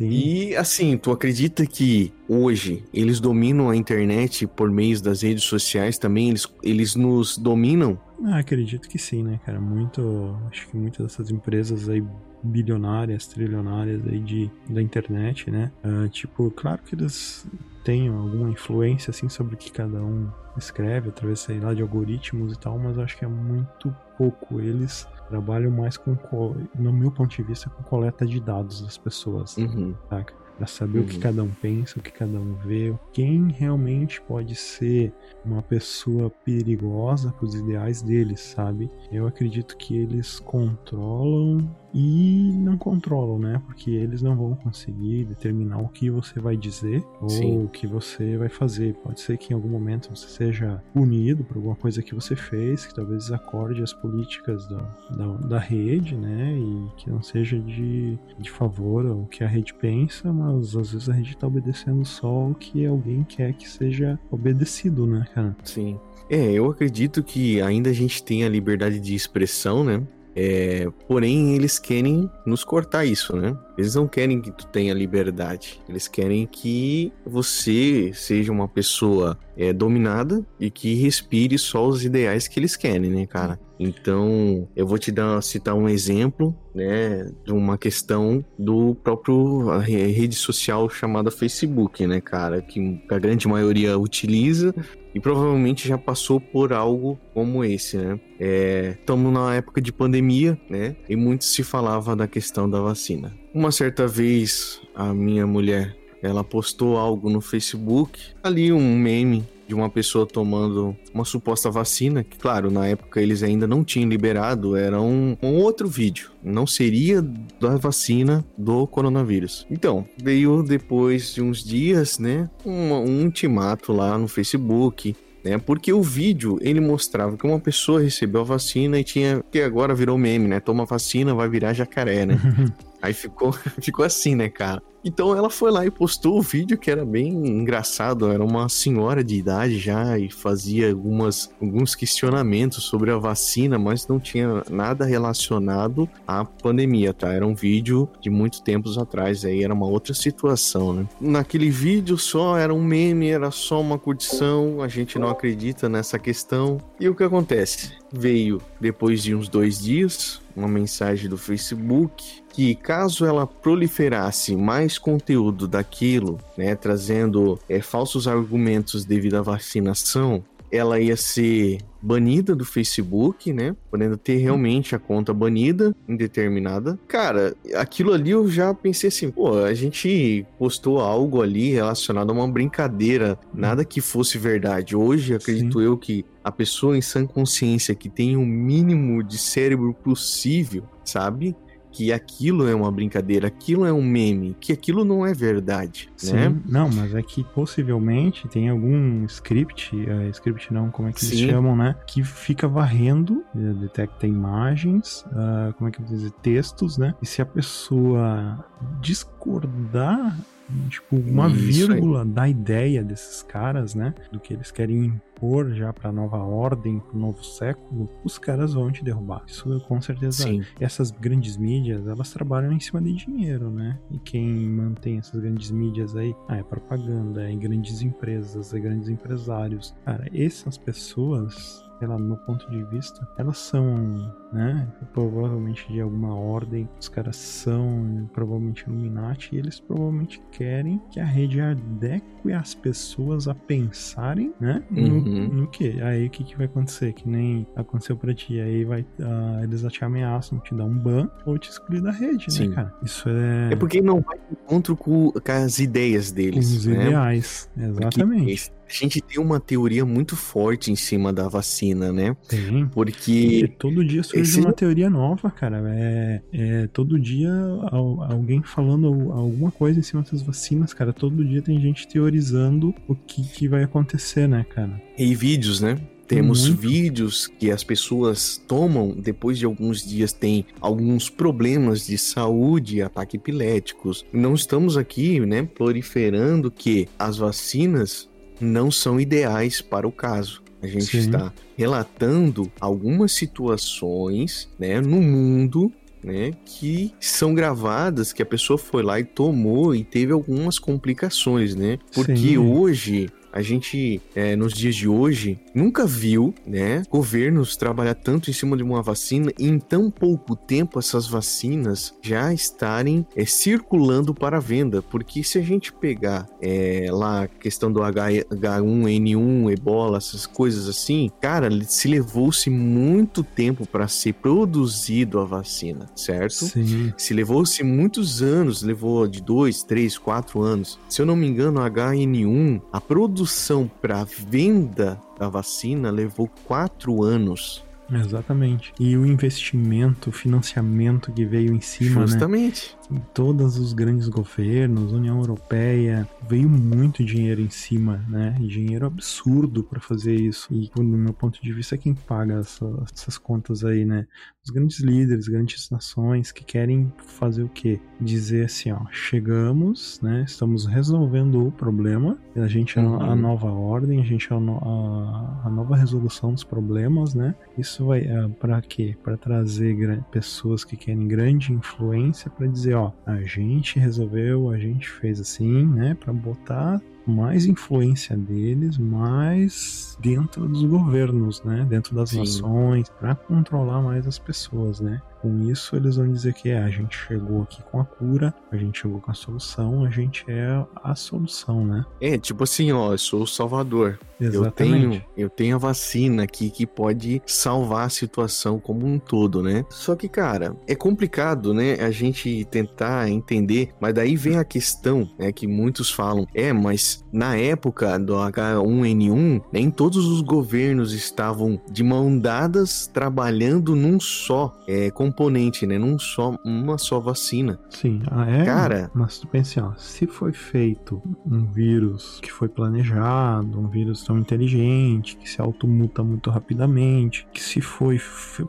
Sim. E assim, tu acredita que hoje eles dominam a internet por meio das redes sociais também? Eles, eles nos dominam? Ah, acredito que sim, né, cara? Muito. Acho que muitas dessas empresas aí bilionárias, trilionárias aí de, da internet, né? Ah, tipo, claro que eles têm alguma influência, assim, sobre o que cada um escreve, através, sei lá, de algoritmos e tal, mas acho que é muito pouco. Eles trabalham mais com, co- no meu ponto de vista, com coleta de dados das pessoas Uhum. saca? Pra saber o que Uhum. cada um pensa, o que cada um vê, quem realmente pode ser uma pessoa perigosa pros ideais deles, sabe? Eu acredito que eles controlam e não controlam, né? Porque eles não vão conseguir determinar o que você vai dizer Sim. ou o que você vai fazer. Pode ser que em algum momento você seja punido por alguma coisa que você fez, que talvez desacorde as políticas da, da, da rede, né? E que não seja de, de favor ao que a rede pensa, mas às vezes a rede tá obedecendo só o que alguém quer que seja obedecido, né, cara? Sim. É, eu acredito que ainda a gente tem a liberdade de expressão, né? É, porém, eles querem nos cortar isso, né? Eles não querem que tu tenha liberdade. Eles querem que você seja uma pessoa é, dominada e que respire só os ideais que eles querem, né, cara? Então, eu vou te dar, citar um exemplo, né, de uma questão do próprio rede social chamada Facebook, né, cara? Que a grande maioria utiliza e provavelmente já passou por algo como esse, né? Estamos na época de pandemia, né? E muito se falava da questão da vacina. Uma certa vez, a minha mulher, ela postou algo no Facebook, ali um meme de uma pessoa tomando uma suposta vacina, que claro, na época eles ainda não tinham liberado, era um, um outro vídeo, não seria da vacina do coronavírus. Então, veio depois de uns dias, né, um, um ultimato lá no Facebook, né? Porque o vídeo ele mostrava que uma pessoa recebeu a vacina e tinha que agora virou meme, né? Toma vacina, vai virar jacaré, né? Aí ficou, ficou assim, né, cara? Então ela foi lá e postou o vídeo que era bem engraçado. Era uma senhora de idade já e fazia algumas, alguns questionamentos sobre a vacina, mas não tinha nada relacionado à pandemia, tá? Era um vídeo de muito tempos atrás, aí era uma outra situação, né? Naquele vídeo só era um meme, era só uma curtição, a gente não acredita nessa questão. E o que acontece? Veio depois de uns dois dias uma mensagem do Facebook que caso ela proliferasse mais conteúdo daquilo, né, trazendo é, falsos argumentos devido à vacinação, ela ia ser banida do Facebook, né? Podendo ter realmente a conta banida, indeterminada. Cara, aquilo ali eu já pensei assim, pô, a gente postou algo ali relacionado a uma brincadeira, nada que fosse verdade. Hoje, acredito eu que a pessoa em sã consciência que tem o mínimo de cérebro possível, sabe? Que aquilo é uma brincadeira, aquilo é um meme, que aquilo não é verdade, Sim, né? não, mas é que possivelmente tem algum script, é, script não, como é que eles Sim. chamam, né? Que fica varrendo, eh, detecta imagens, ah, como é que eu vou dizer, textos, né? E se a pessoa discordar Tipo, uma Isso vírgula da ideia desses caras, né? Do que eles querem impor já pra nova ordem, pro novo século, os caras vão te derrubar. Isso com certeza. Sim. Essas grandes mídias, elas trabalham em cima de dinheiro, né? E quem mantém essas grandes mídias aí, ah, é propaganda, é grandes empresas, é grandes empresários. Cara, essas pessoas lá, no meu ponto de vista, elas são, né, provavelmente de alguma ordem, os caras são provavelmente Illuminati e eles provavelmente querem que a rede adeque as pessoas a pensarem, né, no, Uhum. no que? Aí o que, que vai acontecer? Que nem aconteceu pra ti, aí vai, ah, eles te ameaçam, te dar um ban ou te excluir da rede, Sim. né, cara? Isso é, É porque não vai de encontro com, com as ideias deles, os né? ideais, exatamente. Porque a gente tem uma teoria muito forte em cima da vacina, né? E Porque todo dia surge esse- uma teoria nova, cara. É, é todo dia al- alguém falando al- alguma coisa em cima dessas vacinas, cara. Todo dia tem gente teorizando o que, que vai acontecer, né, cara? e vídeos, né? Temos Muito. vídeos que as pessoas tomam depois de alguns dias têm alguns problemas de saúde, ataques epiléticos. Não estamos aqui, né, proliferando que as vacinas não são ideais para o caso. A gente Sim. está relatando algumas situações, né, no mundo né, que são gravadas, que a pessoa foi lá e tomou e teve algumas complicações, né? Porque Sim. hoje a gente, é, nos dias de hoje, nunca viu, né, governos trabalhar tanto em cima de uma vacina e em tão pouco tempo essas vacinas já estarem é, circulando para venda. Porque se a gente pegar é, lá a questão do H- H1N1, ebola, essas coisas assim, cara, se levou-se muito tempo para ser produzido a vacina, certo? Sim. Se levou-se muitos anos, levou de dois, três, quatro anos. Se eu não me engano, a HN1, a produção para venda da vacina levou quatro anos. Exatamente. E o investimento, o financiamento que veio em cima, né? Justamente. Em todos os grandes governos, União Europeia, veio muito dinheiro em cima, né? E dinheiro absurdo para fazer isso. E no meu ponto de vista, quem paga essa- essas contas aí, né? Os grandes líderes, grandes nações que querem fazer o quê? Dizer assim, ó, chegamos, né? Estamos resolvendo o problema. A gente é a Uhum. nova ordem, a gente é a, a- a nova resolução dos problemas, né? Isso vai para quê? Para trazer pessoas que querem grande influência para dizer, ó, a gente resolveu, a gente fez assim, né, para botar mais influência deles, mais dentro dos governos, né, dentro das Sim. nações, para controlar mais as pessoas, né? Com isso eles vão dizer que é, a gente chegou aqui com a cura, a gente chegou com a solução, a gente é a solução, né? É, tipo assim, ó, eu sou o salvador. Eu Exatamente. tenho, eu tenho a vacina aqui que pode salvar a situação como um todo, né? Só que, cara, é complicado, né? A gente tentar entender, mas daí vem a questão, né? Que muitos falam, é, mas na época do H1N1, nem todos os governos estavam de mão dadas trabalhando num só é, componente, né? Num só, uma só vacina. Sim, ah, é. Cara. Mas tu pensa, ó, se foi feito um vírus que foi planejado, um vírus tão inteligente, que se automuta muito rapidamente, que se foi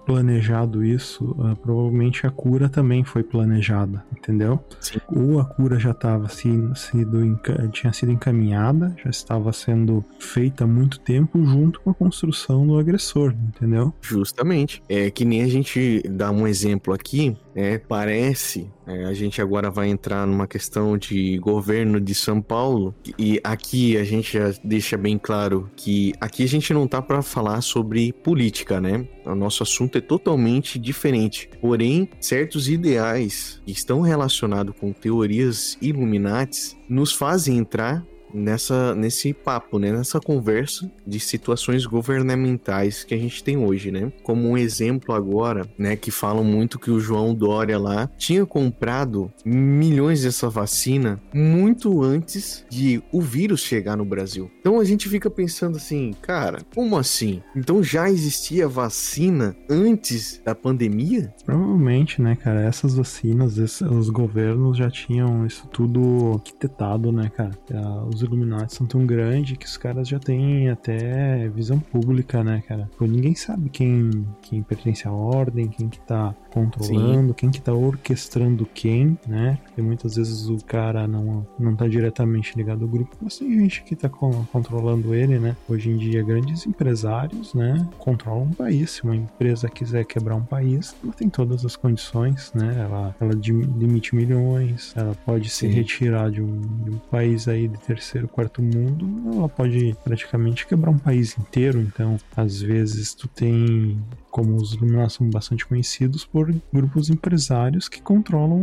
planejado isso, ah, provavelmente a cura também foi planejada, entendeu? Sim. Ou a cura já estava sido enca- tinha sido encaminhada, já estava sendo feita há muito tempo junto com a construção do agressor, entendeu? Justamente. É que nem a gente dá um exemplo aqui, né? Parece, é, a gente agora vai entrar numa questão de governo de São Paulo e aqui a gente já deixa bem claro que aqui a gente não tá para falar sobre política, né? O nosso assunto é totalmente diferente. Porém, certos ideais que estão relacionados com teorias Illuminatis nos fazem entrar nessa nesse papo, né, nessa conversa de situações governamentais que a gente tem hoje, né? Como um exemplo agora, né, que falam muito que o João Dória lá tinha comprado milhões dessa vacina muito antes de o vírus chegar no Brasil. Então a gente fica pensando assim, cara, como assim? Então já existia vacina antes da pandemia? Provavelmente, né, cara, essas vacinas, esse- os governos já tinham isso tudo arquitetado, né, cara? Ah, Os Illuminati são tão grandes que os caras já têm até visão pública, né, cara? Pô, ninguém sabe quem, quem pertence à ordem, quem que tá controlando, Sim. quem que tá orquestrando quem, né? Porque muitas vezes o cara não, não tá diretamente ligado ao grupo, mas tem gente que tá controlando ele, né? Hoje em dia, grandes empresários, né, controlam um país. Se uma empresa quiser quebrar um país, ela tem todas as condições, né? Ela, ela limite milhões, ela pode Sim. se retirar de um, de um país aí de terceiro, quarto mundo, ela pode praticamente quebrar um país inteiro. Então, às vezes, tu tem como os Illuminati são bastante conhecidos por grupos empresários que controlam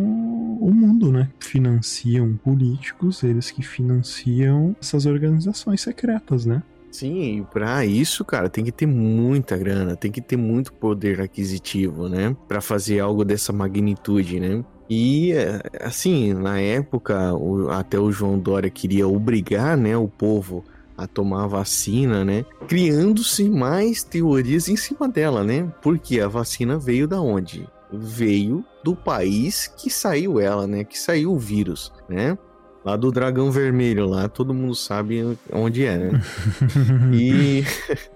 o mundo, né? Financiam políticos, eles que financiam essas organizações secretas, né? Sim, para isso, cara, tem que ter muita grana, tem que ter muito poder aquisitivo, né? Para fazer algo dessa magnitude, né? E assim, na época, até o João Dória queria obrigar, né, o povo a tomar a vacina, né? Criando-se mais teorias em cima dela, né? Porque a vacina veio da onde? Veio do país que saiu ela, né? Que saiu o vírus, né? Lá do dragão vermelho, lá todo mundo sabe onde é, né? e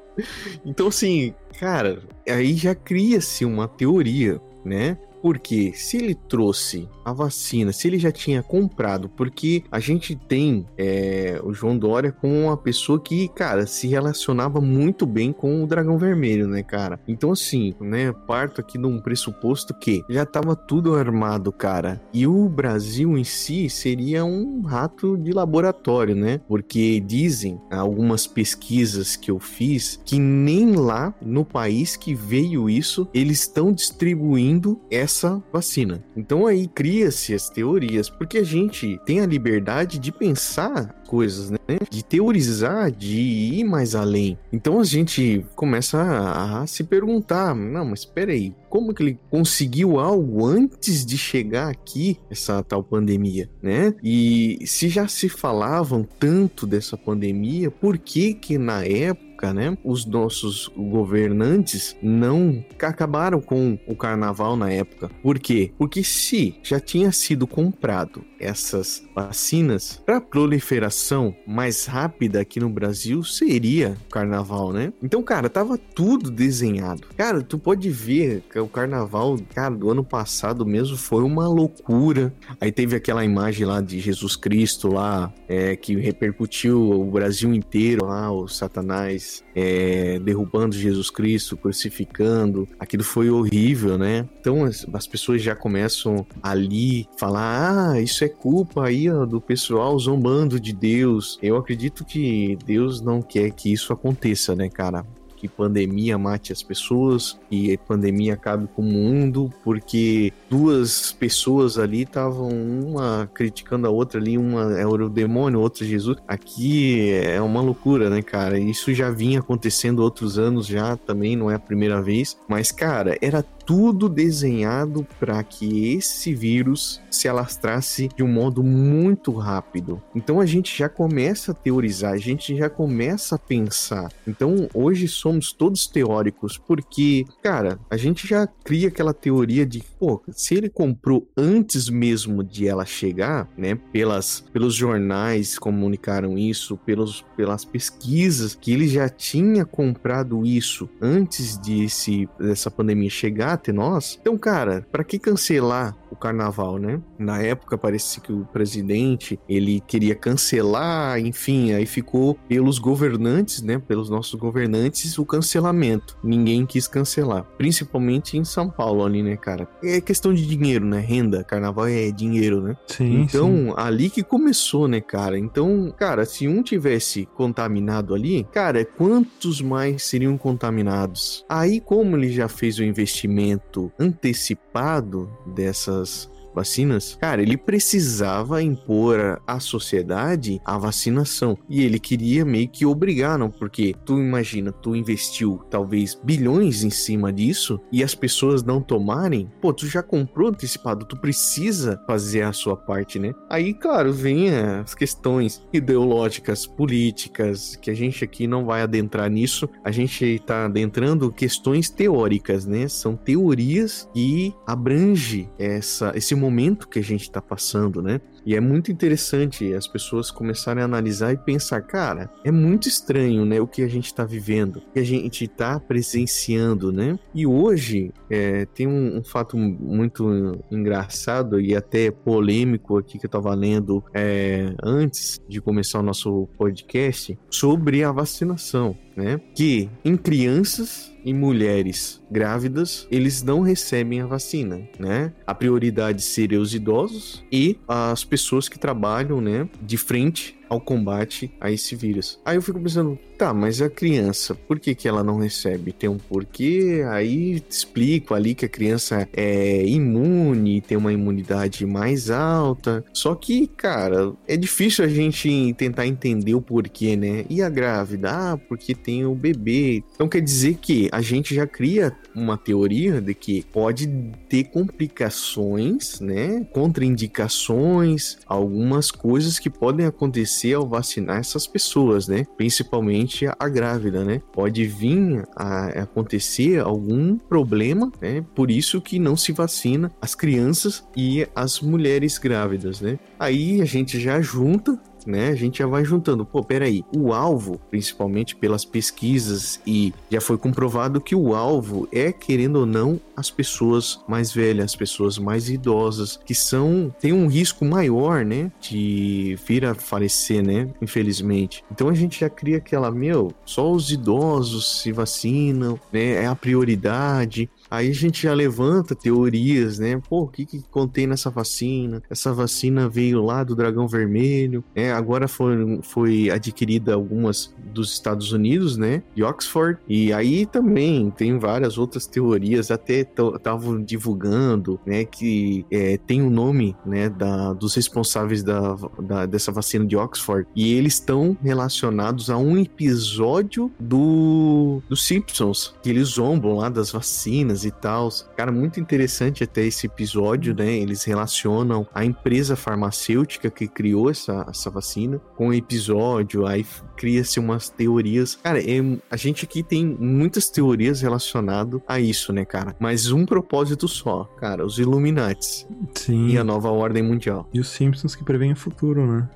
então assim, cara, aí já cria-se uma teoria, né? Porque se ele trouxe a vacina, se ele já tinha comprado, porque a gente tem é, o João Dória com uma pessoa que, cara, se relacionava muito bem com o Dragão Vermelho, né, cara? Então, assim, né, parto aqui de um pressuposto que já tava tudo armado, cara. E o Brasil em si seria um rato de laboratório, né? Porque dizem algumas pesquisas que eu fiz que nem lá no país que veio isso, eles estão distribuindo essa essa vacina. Então aí cria-se as teorias, porque a gente tem a liberdade de pensar coisas, né? De teorizar, de ir mais além. Então a gente começa a, a se perguntar: não, mas espera aí, como que ele conseguiu algo antes de chegar aqui, essa tal pandemia, né? E se já se falavam tanto dessa pandemia, por que que na época época, né, os nossos governantes não acabaram com o carnaval na época. Por quê? Porque se já tinha sido comprado essas vacinas para proliferação mais rápida aqui no Brasil seria o carnaval, né? Então, cara, tava tudo desenhado. Cara, tu pode ver que o carnaval, cara, do ano passado mesmo foi uma loucura. Aí teve aquela imagem lá de Jesus Cristo lá, é, que repercutiu o Brasil inteiro lá, o Satanás é, derrubando Jesus Cristo, crucificando. Aquilo foi horrível, né? Então as, as pessoas já começam ali falar: ah, isso é culpa aí ó, do pessoal zombando de Deus. Eu acredito que Deus não quer que isso aconteça, né, cara? Que pandemia mate as pessoas, que pandemia acabe com o mundo, porque duas pessoas ali estavam uma criticando a outra ali, uma é o demônio, outra Jesus. Aqui é uma loucura, né, cara? Isso já vinha acontecendo outros anos já, também não é a primeira vez, mas cara, era tudo desenhado para que esse vírus se alastrasse de um modo muito rápido. Então a gente já começa a teorizar, a gente já começa a pensar. Então hoje somos todos teóricos, porque, cara, a gente já cria aquela teoria de, pô, se ele comprou antes mesmo de ela chegar, né, pelas, pelos jornais comunicaram isso, pelos, pelas pesquisas, que ele já tinha comprado isso antes de esse, dessa pandemia chegar até nós. Então, cara, para que cancelar carnaval, né? Na época parece que o presidente, ele queria cancelar, enfim, aí ficou pelos governantes, né, pelos nossos governantes o cancelamento. Ninguém quis cancelar, principalmente em São Paulo ali, né, cara? É questão de dinheiro, né? Renda, carnaval é dinheiro, né? Sim. Então, sim. ali que começou, né, cara? Então, cara, se um tivesse contaminado ali, cara, quantos mais seriam contaminados? Aí como ele já fez o investimento antecipado dessas vacinas, cara, ele precisava impor à sociedade a vacinação. E ele queria meio que obrigar, não? Porque tu imagina, tu investiu talvez bilhões em cima disso e as pessoas não tomarem, pô, tu já comprou antecipado, tu precisa fazer a sua parte, né? Aí, claro, vem as questões ideológicas, políticas, que a gente aqui não vai adentrar nisso, a gente tá adentrando questões teóricas, né? São teorias que abrange essa, esse momento que a gente está passando, né? E é muito interessante as pessoas começarem a analisar e pensar, cara, é muito estranho, né, o que a gente está vivendo, o que a gente está presenciando, né? E hoje é, tem um, um, fato muito engraçado e até polêmico aqui que eu estava lendo é, antes de começar o nosso podcast sobre a vacinação, né? Que em crianças e mulheres grávidas, eles não recebem a vacina, né? A prioridade seria os idosos e as pessoas que trabalham, né, de frente ao combate a esse vírus. Aí eu fico pensando, tá, mas a criança, por que, que ela não recebe? Tem um porquê? Aí explico ali que a criança é imune, tem uma imunidade mais alta. Só que, cara, é difícil a gente tentar entender o porquê, né? E a grávida? Ah, porque tem o bebê. Então quer dizer que a gente já cria uma teoria de que pode ter complicações, né? Contraindicações, algumas coisas que podem acontecer ao vacinar essas pessoas, né? Principalmente a grávida, né? Pode vir a acontecer algum problema, né? Por isso que não se vacina as crianças e as mulheres grávidas, né? Aí a gente já junta né? A gente já vai juntando. Pô, peraí. O alvo, principalmente pelas pesquisas, e já foi comprovado que o alvo é, querendo ou não, as pessoas mais velhas, as pessoas mais idosas, que são. tem um risco maior, né? De vir a falecer, né? Infelizmente. Então a gente já cria aquela, meu, só os idosos se vacinam, né? É a prioridade. Aí a gente já levanta teorias, né? Pô, o que, que contém nessa vacina? Essa vacina veio lá do dragão vermelho, né? Agora foi, foi adquirida algumas dos Estados Unidos, né? De Oxford. E aí também tem várias outras teorias, até estavam divulgando, né? Que é, tem o um nome, né? Da, dos responsáveis da, da, dessa vacina de Oxford. E eles estão relacionados a um episódio do, do Simpsons, que eles zombam lá das vacinas e tal. Cara, muito interessante até esse episódio, né? Eles relacionam a empresa farmacêutica que criou essa, essa vacina com o episódio, aí cria-se umas teorias. Cara, é, a gente aqui tem muitas teorias relacionadas a isso, né, cara? Mas um propósito só, cara, os Illuminati Sim. e a nova ordem mundial. E os Simpsons que preveem o futuro, né?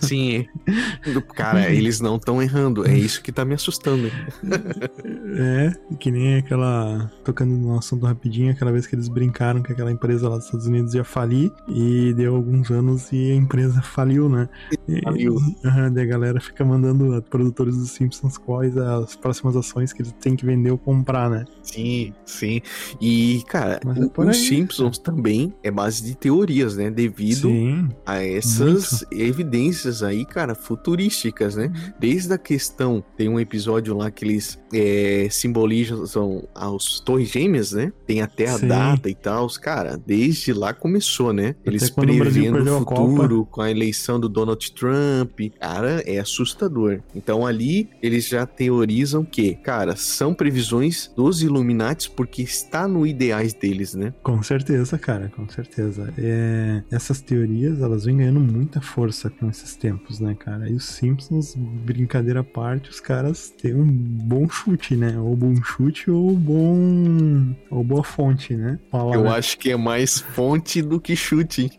Sim. Cara, eles não estão errando. É isso que tá me assustando. É, que nem aquela. Tocando no assunto rapidinho, aquela vez que eles brincaram que aquela empresa lá dos Estados Unidos ia falir. E deu alguns anos e a empresa faliu, né? Faliu. E, a galera fica mandando a produtores dos Simpsons quais as próximas ações que eles têm que vender ou comprar, né? Sim, sim. E, cara, é os Simpsons também é base de teorias, né? Devido sim, a essas. Muito evidências aí, cara, futurísticas, né? Uhum. Desde a questão, tem um episódio lá que eles é, simbolizam as torres gêmeas, né? Tem até a Sim. data e tal. Cara, desde lá começou, né? Eles prevendo o futuro com a eleição do Donald Trump. Cara, é assustador. Então ali eles já teorizam que, cara, são previsões dos Illuminati porque está no ideais deles, né? Com certeza, cara, com certeza. É... Essas teorias, elas vêm ganhando muita força força com esses tempos, né, cara? E os Simpsons, brincadeira à parte, os caras têm um bom chute, né? Ou bom chute ou bom. ou boa fonte, né? Fala, Eu né? acho que é mais fonte do que chute.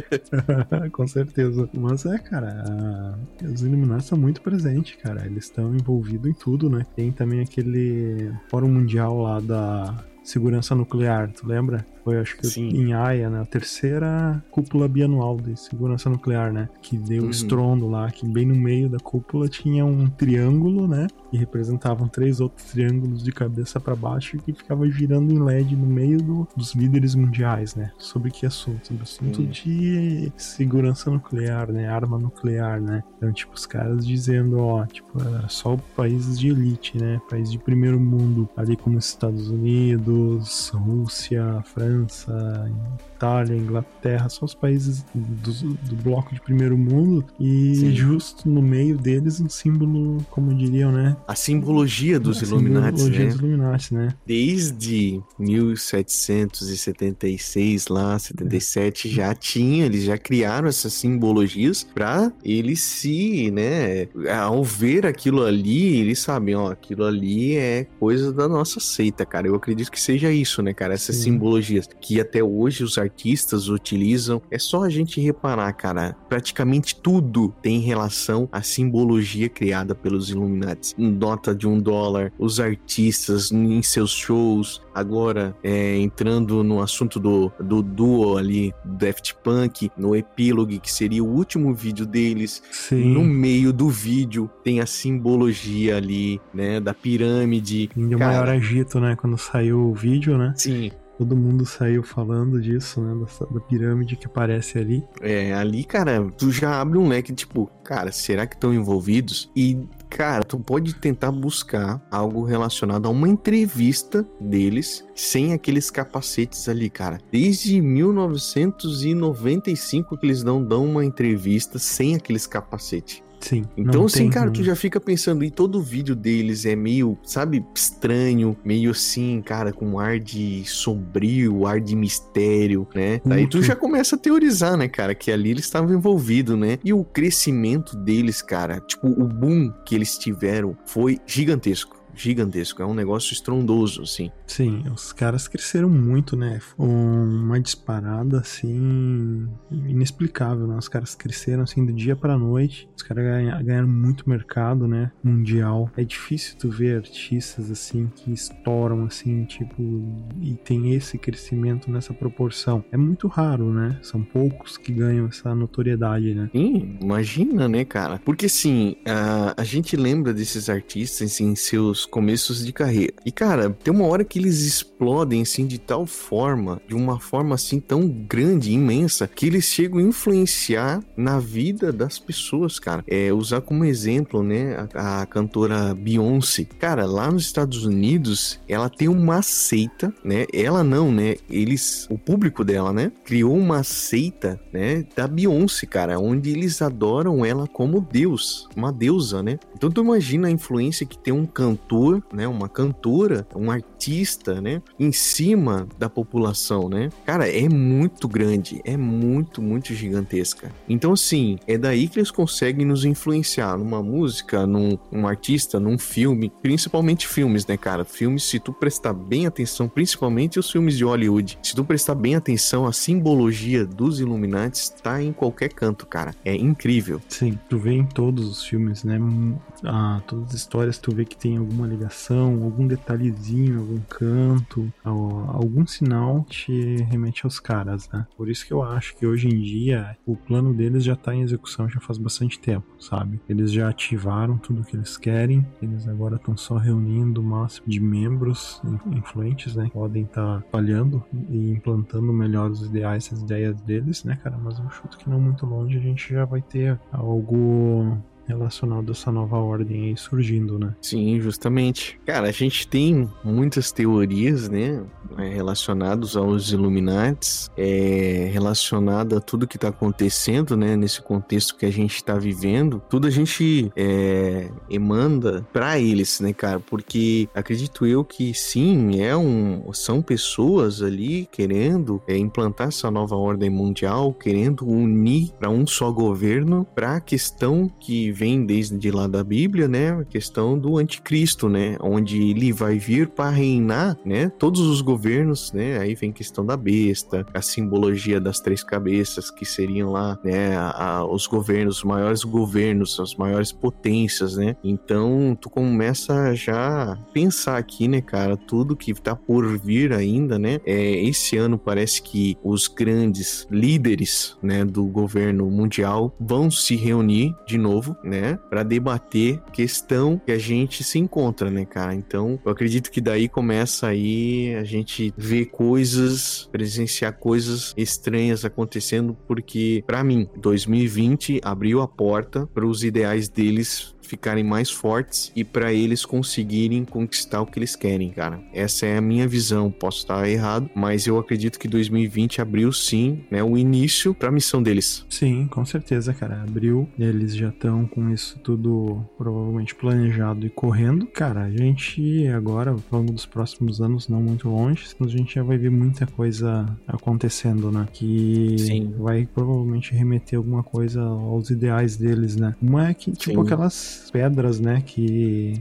Com certeza. Mas é, cara, a... os Illuminati estão muito presentes, cara. Eles estão envolvidos em tudo, né? Tem também aquele Fórum Mundial lá da segurança nuclear, tu lembra? Foi, acho que Sim. em Haia, né? A terceira cúpula bianual de segurança nuclear, né? Que deu uhum. estrondo lá, que bem no meio da cúpula tinha um triângulo, né? Que representavam três outros triângulos de cabeça para baixo que ficava girando em LED no meio do, dos líderes mundiais, né? Sobre que assunto? Sobre assunto de segurança nuclear, né? Arma nuclear, né? Então, tipo, os caras dizendo, ó, tipo, era só países de elite, né? Países de primeiro mundo, ali como Estados Unidos, Rússia, França França, Itália, Inglaterra, são os países do, do bloco de primeiro mundo e Sim. justo no meio deles um símbolo, como diriam, né? A simbologia dos a Illuminati, simbologia né? Dos Illuminati, né? Desde 1776 lá, 77 é. já tinha, eles já criaram essas simbologias para eles se, né, ao ver aquilo ali, eles sabem, ó, aquilo ali é coisa da nossa seita, cara. Eu acredito que seja isso, né, cara, essa Sim. simbologia que até hoje os artistas utilizam. É só a gente reparar, cara. Praticamente tudo tem relação à simbologia criada pelos Illuminati. Nota de um dólar, os artistas em seus shows. Agora, é, entrando no assunto do, do duo ali, Daft Punk, no epílogo, que seria o último vídeo deles. Sim. No meio do vídeo tem a simbologia ali, né, da pirâmide. E o maior agito, né? Quando saiu o vídeo, né? Sim, Todo mundo saiu falando disso, né? Da, da pirâmide que aparece ali. É, ali, cara, tu já abre um leque, tipo, cara, será que estão envolvidos? E, cara, tu pode tentar buscar algo relacionado a uma entrevista deles sem aqueles capacetes ali, cara. Desde 1995 que eles não dão uma entrevista sem aqueles capacetes. Sim. Então, assim, tem, cara, não- tu já fica pensando, e todo vídeo deles é meio, sabe, estranho, meio assim, cara, com ar de sombrio, ar de mistério, né? Daí tu já começa a teorizar, né, cara, que ali eles estavam envolvidos, né? E o crescimento deles, cara, tipo, o boom que eles tiveram foi gigantesco. Gigantesco, é um negócio estrondoso, assim. Sim, os caras cresceram muito, né? Foi uma disparada assim inexplicável, né? Os caras cresceram assim do dia pra noite. Os caras ganha- ganharam muito mercado, né? Mundial. É difícil tu ver artistas assim que estouram assim, tipo, e tem esse crescimento nessa proporção. É muito raro, né? São poucos que ganham essa notoriedade, né? Sim, imagina, né, cara? Porque assim, a, a gente lembra desses artistas em seus começos de carreira. E, cara, tem uma hora que eles explodem, assim, de tal forma, de uma forma, assim, tão grande, imensa, que eles chegam a influenciar na vida das pessoas, cara. É, usar como exemplo, né, a, a cantora Beyoncé. Cara, lá nos Estados Unidos, ela tem uma seita, né? Ela não, né? Eles, o público dela, né? Criou uma seita, né? Da Beyoncé, cara, onde eles adoram ela como Deus, uma deusa, né? Então tu imagina a influência que tem um cantor, né? Uma cantora, um artista, né? Em cima da população, né? Cara, é muito grande, é muito, muito gigantesca. Então, assim, é daí que eles conseguem nos influenciar numa música, num um artista, num filme, principalmente filmes, né, cara? Filmes, se tu prestar bem atenção, principalmente os filmes de Hollywood, se tu prestar bem atenção, a simbologia dos Illuminati tá em qualquer canto, cara. É incrível. Sim, tu vê em todos os filmes, né? Ah, todas as histórias tu vê que tem alguma ligação, algum detalhezinho, algum canto, al- algum sinal te remete aos caras, né? Por isso que eu acho que hoje em dia o plano deles já tá em execução já faz bastante tempo, sabe? Eles já ativaram tudo que eles querem, eles agora estão só reunindo o máximo de membros in- influentes, né? Podem estar falhando e implantando melhor os ideais, as ideias deles, né, cara? Mas eu chuto que não muito longe a gente já vai ter algo relacionado a essa nova ordem aí surgindo, né? Sim, justamente. Cara, a gente tem muitas teorias, né, é, relacionadas aos Illuminates, é, relacionada a tudo que tá acontecendo, né, nesse contexto que a gente tá vivendo. Tudo a gente é, emanda para eles, né, cara? Porque acredito eu que sim, é um, são pessoas ali querendo é, implantar essa nova ordem mundial, querendo unir para um só governo, para a questão que vem desde lá da Bíblia, né? A questão do anticristo, né? Onde ele vai vir para reinar, né? Todos os governos, né? Aí vem a questão da besta, a simbologia das três cabeças, que seriam lá, né? a- a- os governos, os maiores governos, as maiores potências, né? Então, tu começa já a pensar aqui, né, cara? Tudo que tá por vir ainda, né? É, esse ano parece que os grandes líderes, né, do governo mundial vão se reunir de novo, né, para debater questão que a gente se encontra, né, cara? Então, eu acredito que daí começa aí a gente ver coisas, presenciar coisas estranhas acontecendo, porque para mim, 2020 abriu a porta para os ideais deles ficarem mais fortes e para eles conseguirem conquistar o que eles querem, cara. Essa é a minha visão. Posso estar errado, mas eu acredito que 2020 abriu sim, né, o início para a missão deles. Sim, com certeza, cara. Abril, eles já estão com isso tudo provavelmente planejado e correndo. Cara, a gente agora, ao longo dos próximos anos, não muito longe, a gente já vai ver muita coisa acontecendo, né? Que Sim. vai provavelmente remeter alguma coisa aos ideais deles, né? Uma é que, tipo, Sim. aquelas pedras, né, que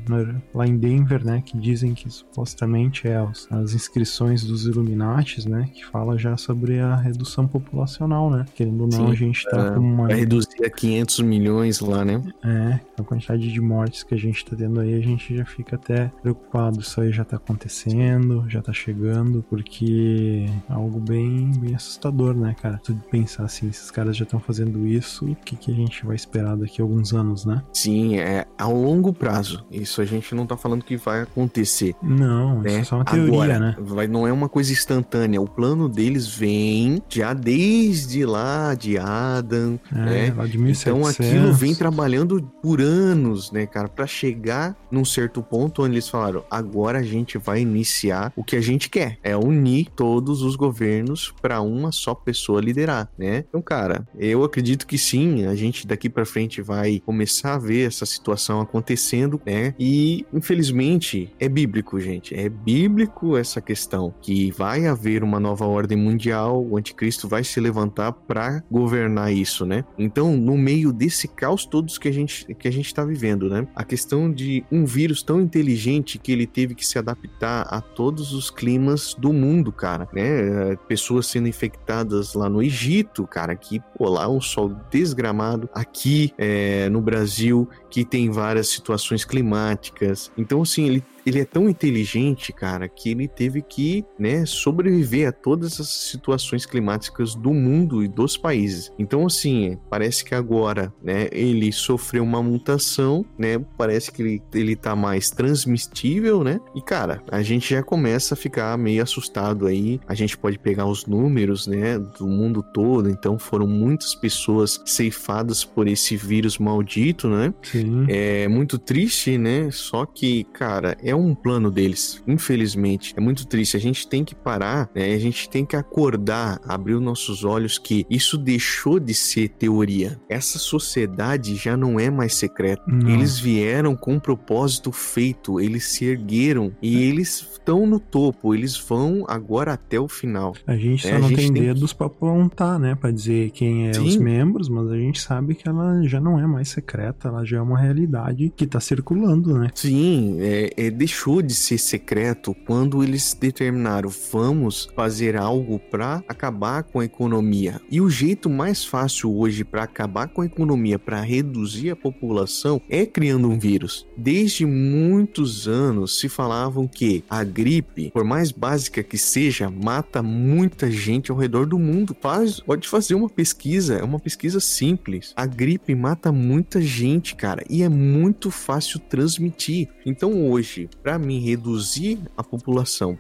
lá em Denver, né, que dizem que supostamente é as, as inscrições dos Illuminates, né, que fala já sobre a redução populacional, né? Querendo ou não, Sim, a gente tá é, com uma... Vai reduzir a 500 milhões lá, né? É, a quantidade de mortes que a gente tá tendo aí, a gente já fica até preocupado. Isso aí já tá acontecendo, já tá chegando, porque é algo bem, bem assustador, né, cara? Tu pensar assim, esses caras já estão fazendo isso, o que, que a gente vai esperar daqui a alguns anos, né? Sim, é a longo prazo. Isso a gente não tá falando que vai acontecer. Não, né? isso é só uma teoria, Agora, né? Vai, não é uma coisa instantânea. O plano deles vem já desde lá de Adam, é, né? Lá de 1700. Então aquilo vem trabalhando por anos, né, cara, para chegar num certo ponto onde eles falaram: agora a gente vai iniciar o que a gente quer, é unir todos os governos para uma só pessoa liderar, né? Então, cara, eu acredito que sim, a gente daqui para frente vai começar a ver essa situação acontecendo, né? E infelizmente é bíblico, gente, é bíblico essa questão que vai haver uma nova ordem mundial, o anticristo vai se levantar para governar isso, né? Então, no meio desse caos todos que a gente que a gente tá vivendo, né? A questão de um vírus tão inteligente que ele teve que se adaptar a todos os climas do mundo, cara, né? Pessoas sendo infectadas lá no Egito, cara, que pô, lá um sol desgramado, aqui é, no Brasil que tem várias situações climáticas. Então, assim, ele ele é tão inteligente, cara, que ele teve que, né, sobreviver a todas as situações climáticas do mundo e dos países. Então, assim, parece que agora, né, ele sofreu uma mutação, né, parece que ele, ele tá mais transmitível, né, e, cara, a gente já começa a ficar meio assustado aí. A gente pode pegar os números, né, do mundo todo, então foram muitas pessoas ceifadas por esse vírus maldito, né? Sim. É muito triste, né? Só que, cara, é um plano deles, infelizmente. É muito triste. A gente tem que parar, né? A gente tem que acordar, abrir os nossos olhos que isso deixou de ser teoria. Essa sociedade já não é mais secreta. Não. Eles vieram com um propósito feito, eles se ergueram e é. eles estão no topo, eles vão agora até o final. A gente só é, não tem dedos que... para apontar, né, para dizer quem é Sim. os membros, mas a gente sabe que ela já não é mais secreta, ela já é uma realidade que tá circulando, né? Sim, é, é deixou de ser secreto quando eles determinaram vamos fazer algo para acabar com a economia. E o jeito mais fácil hoje para acabar com a economia, para reduzir a população, é criando um vírus. Desde muitos anos se falavam que a gripe, por mais básica que seja, mata muita gente ao redor do mundo. Faz, pode fazer uma pesquisa, é uma pesquisa simples. A gripe mata muita gente, cara, e é muito fácil transmitir. Então hoje, para mim reduzir a população,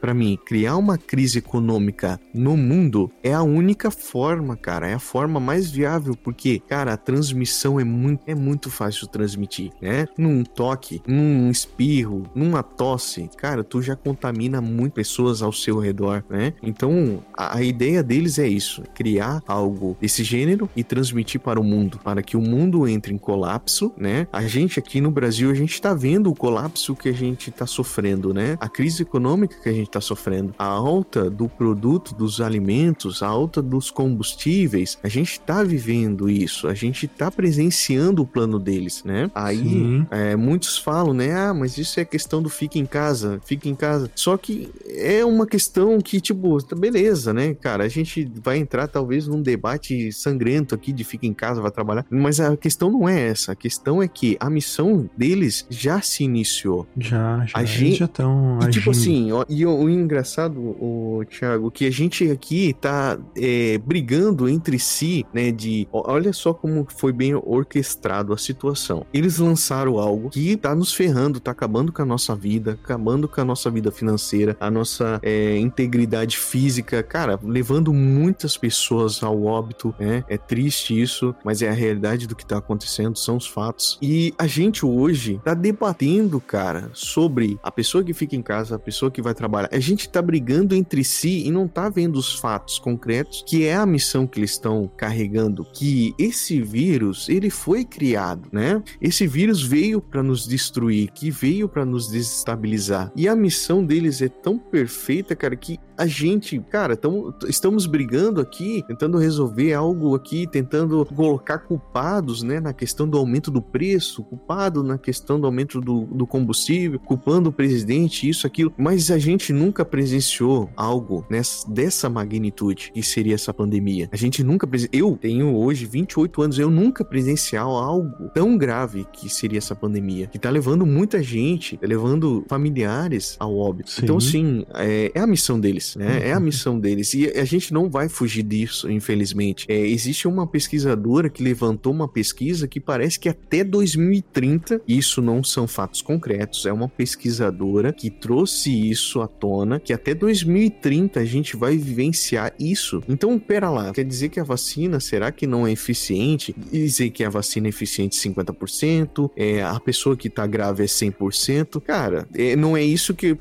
para mim criar uma crise econômica no mundo, é a única forma, cara, é a forma mais viável, porque, cara, a transmissão é muito, é muito fácil transmitir, né? Num toque, num espirro, numa tosse, cara, tu já contamina muitas pessoas ao seu redor, né? Então, a, a ideia deles é isso, criar algo desse gênero e transmitir para o mundo, para que o mundo entre em colapso, né? A gente aqui no Brasil, a gente tá vendo o colapso que a gente está sofrendo, né? A crise econômica que a gente está sofrendo, a alta do produto, dos alimentos, a alta dos combustíveis, a gente está vivendo isso, a gente está presenciando o plano deles, né? Aí é, muitos falam, né? Ah, mas isso é questão do fica em casa, fica em casa. Só que é uma questão que, tipo, tá beleza, né, cara? A gente vai entrar talvez num debate sangrento aqui de fica em casa, vai trabalhar, mas a questão não é essa. A questão é que a missão deles já se iniciou. Já, já. A gente já estão. E tipo assim, ó, e o, o, engraçado, o Thiago, que a gente aqui tá é, brigando entre si, né? De olha só como foi bem orquestrado a situação. Eles lançaram algo que tá nos ferrando, tá acabando com a nossa vida, acabando com a nossa vida financeira, a nossa é, integridade física, cara, levando muitas pessoas ao óbito, né? É triste isso, mas é a realidade do que tá acontecendo, são os fatos. E a gente hoje tá debatendo, cara, sobre a pessoa que fica em casa, a pessoa que vai trabalhar. A gente tá brigando entre si e não tá vendo os fatos concretos, que é a missão que eles estão carregando, que esse vírus, ele foi criado, né? Esse vírus veio para nos destruir, que veio para nos desestabilizar. E a missão deles é tão perfeita, cara, que a gente, cara, tamo, estamos brigando aqui, tentando resolver algo aqui, tentando colocar culpados, né, na questão do aumento do preço, culpado na questão do aumento do, do combustível, culpando o presidente, isso, aquilo, mas a gente nunca presenciou algo nessa, dessa magnitude que seria essa pandemia. A gente nunca, eu tenho hoje 28 anos, eu nunca presencial algo tão grave que seria essa pandemia, que tá levando muita gente, tá levando familiares ao óbito. Sim. Então, sim, é, é a missão deles né? É a uhum. missão deles. E a gente não vai fugir disso, infelizmente. É, existe uma pesquisadora que levantou uma pesquisa que parece que até 2030, isso não são fatos concretos, é uma pesquisadora que trouxe isso à tona, que até 2030 a gente vai vivenciar isso. Então, pera lá, quer dizer que a vacina, será que não é eficiente? Dizer que a vacina é eficiente 50%, é, a pessoa que tá grave é 100%. Cara, é, não é isso que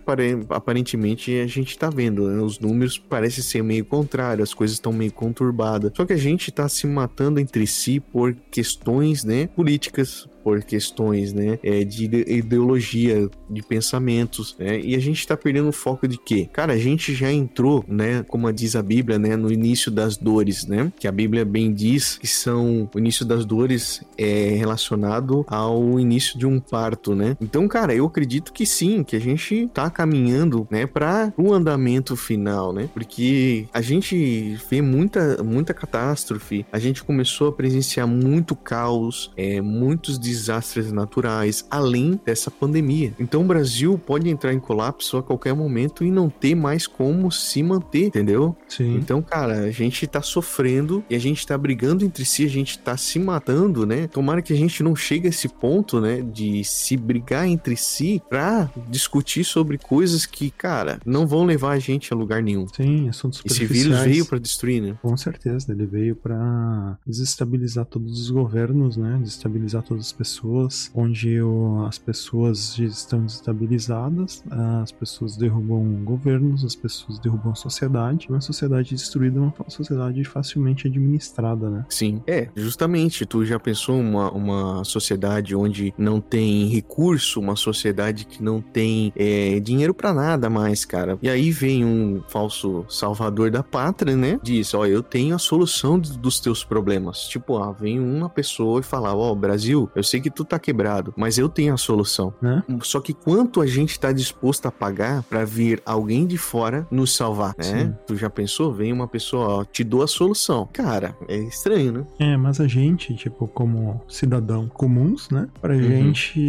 aparentemente a gente tá vendo né? Os números parecem ser meio contrário, as coisas estão meio conturbadas. Só que a gente tá se matando entre si por questões, né, políticas, por questões né, é, de ideologia, de pensamentos, né? E a gente está perdendo o foco de quê? Cara, a gente já entrou, né, como diz a Bíblia, né, no início das dores, né? Que a Bíblia bem diz que são o início das dores é relacionado ao início de um parto, né? Então, cara, eu acredito que sim, que a gente tá caminhando, né, para o andamento final, né? Porque a gente vê muita muita catástrofe, a gente começou a presenciar muito caos, é, muitos desastres naturais, além dessa pandemia. Então o Brasil pode entrar em colapso a qualquer momento e não ter mais como se manter, entendeu? Sim. Então, cara, a gente tá sofrendo e a gente tá brigando entre si, a gente tá se matando, né? Tomara que a gente não chegue a esse ponto, né, de se brigar entre si pra discutir sobre coisas que, cara, não vão levar a gente a lugar nenhum. Sim, assuntos Esse vírus veio para destruir, né? Com certeza, ele veio para desestabilizar todos os governos, né? Desestabilizar todas as pessoas, onde as pessoas estão desestabilizadas, as pessoas derrubam governos, as pessoas derrubam a sociedade. Uma sociedade destruída é uma sociedade facilmente administrada, né? Sim, é, justamente. Tu já pensou uma, uma sociedade onde não tem recurso, uma sociedade que não tem é, dinheiro para nada mais, cara. E aí vem um falso salvador da pátria, né? Diz, ó, eu tenho a solução dos teus problemas. Tipo, ah, vem uma pessoa e fala, ó, Brasil, eu sei que tu tá quebrado, mas eu tenho a solução. Né? Só que quanto a gente tá disposto a pagar para vir alguém de fora nos salvar, né? Tu já pensou? Vem uma pessoa, ó, te dou a solução. Cara, é estranho, né? É, mas a gente, tipo, como cidadão comuns, né? Pra uhum. gente,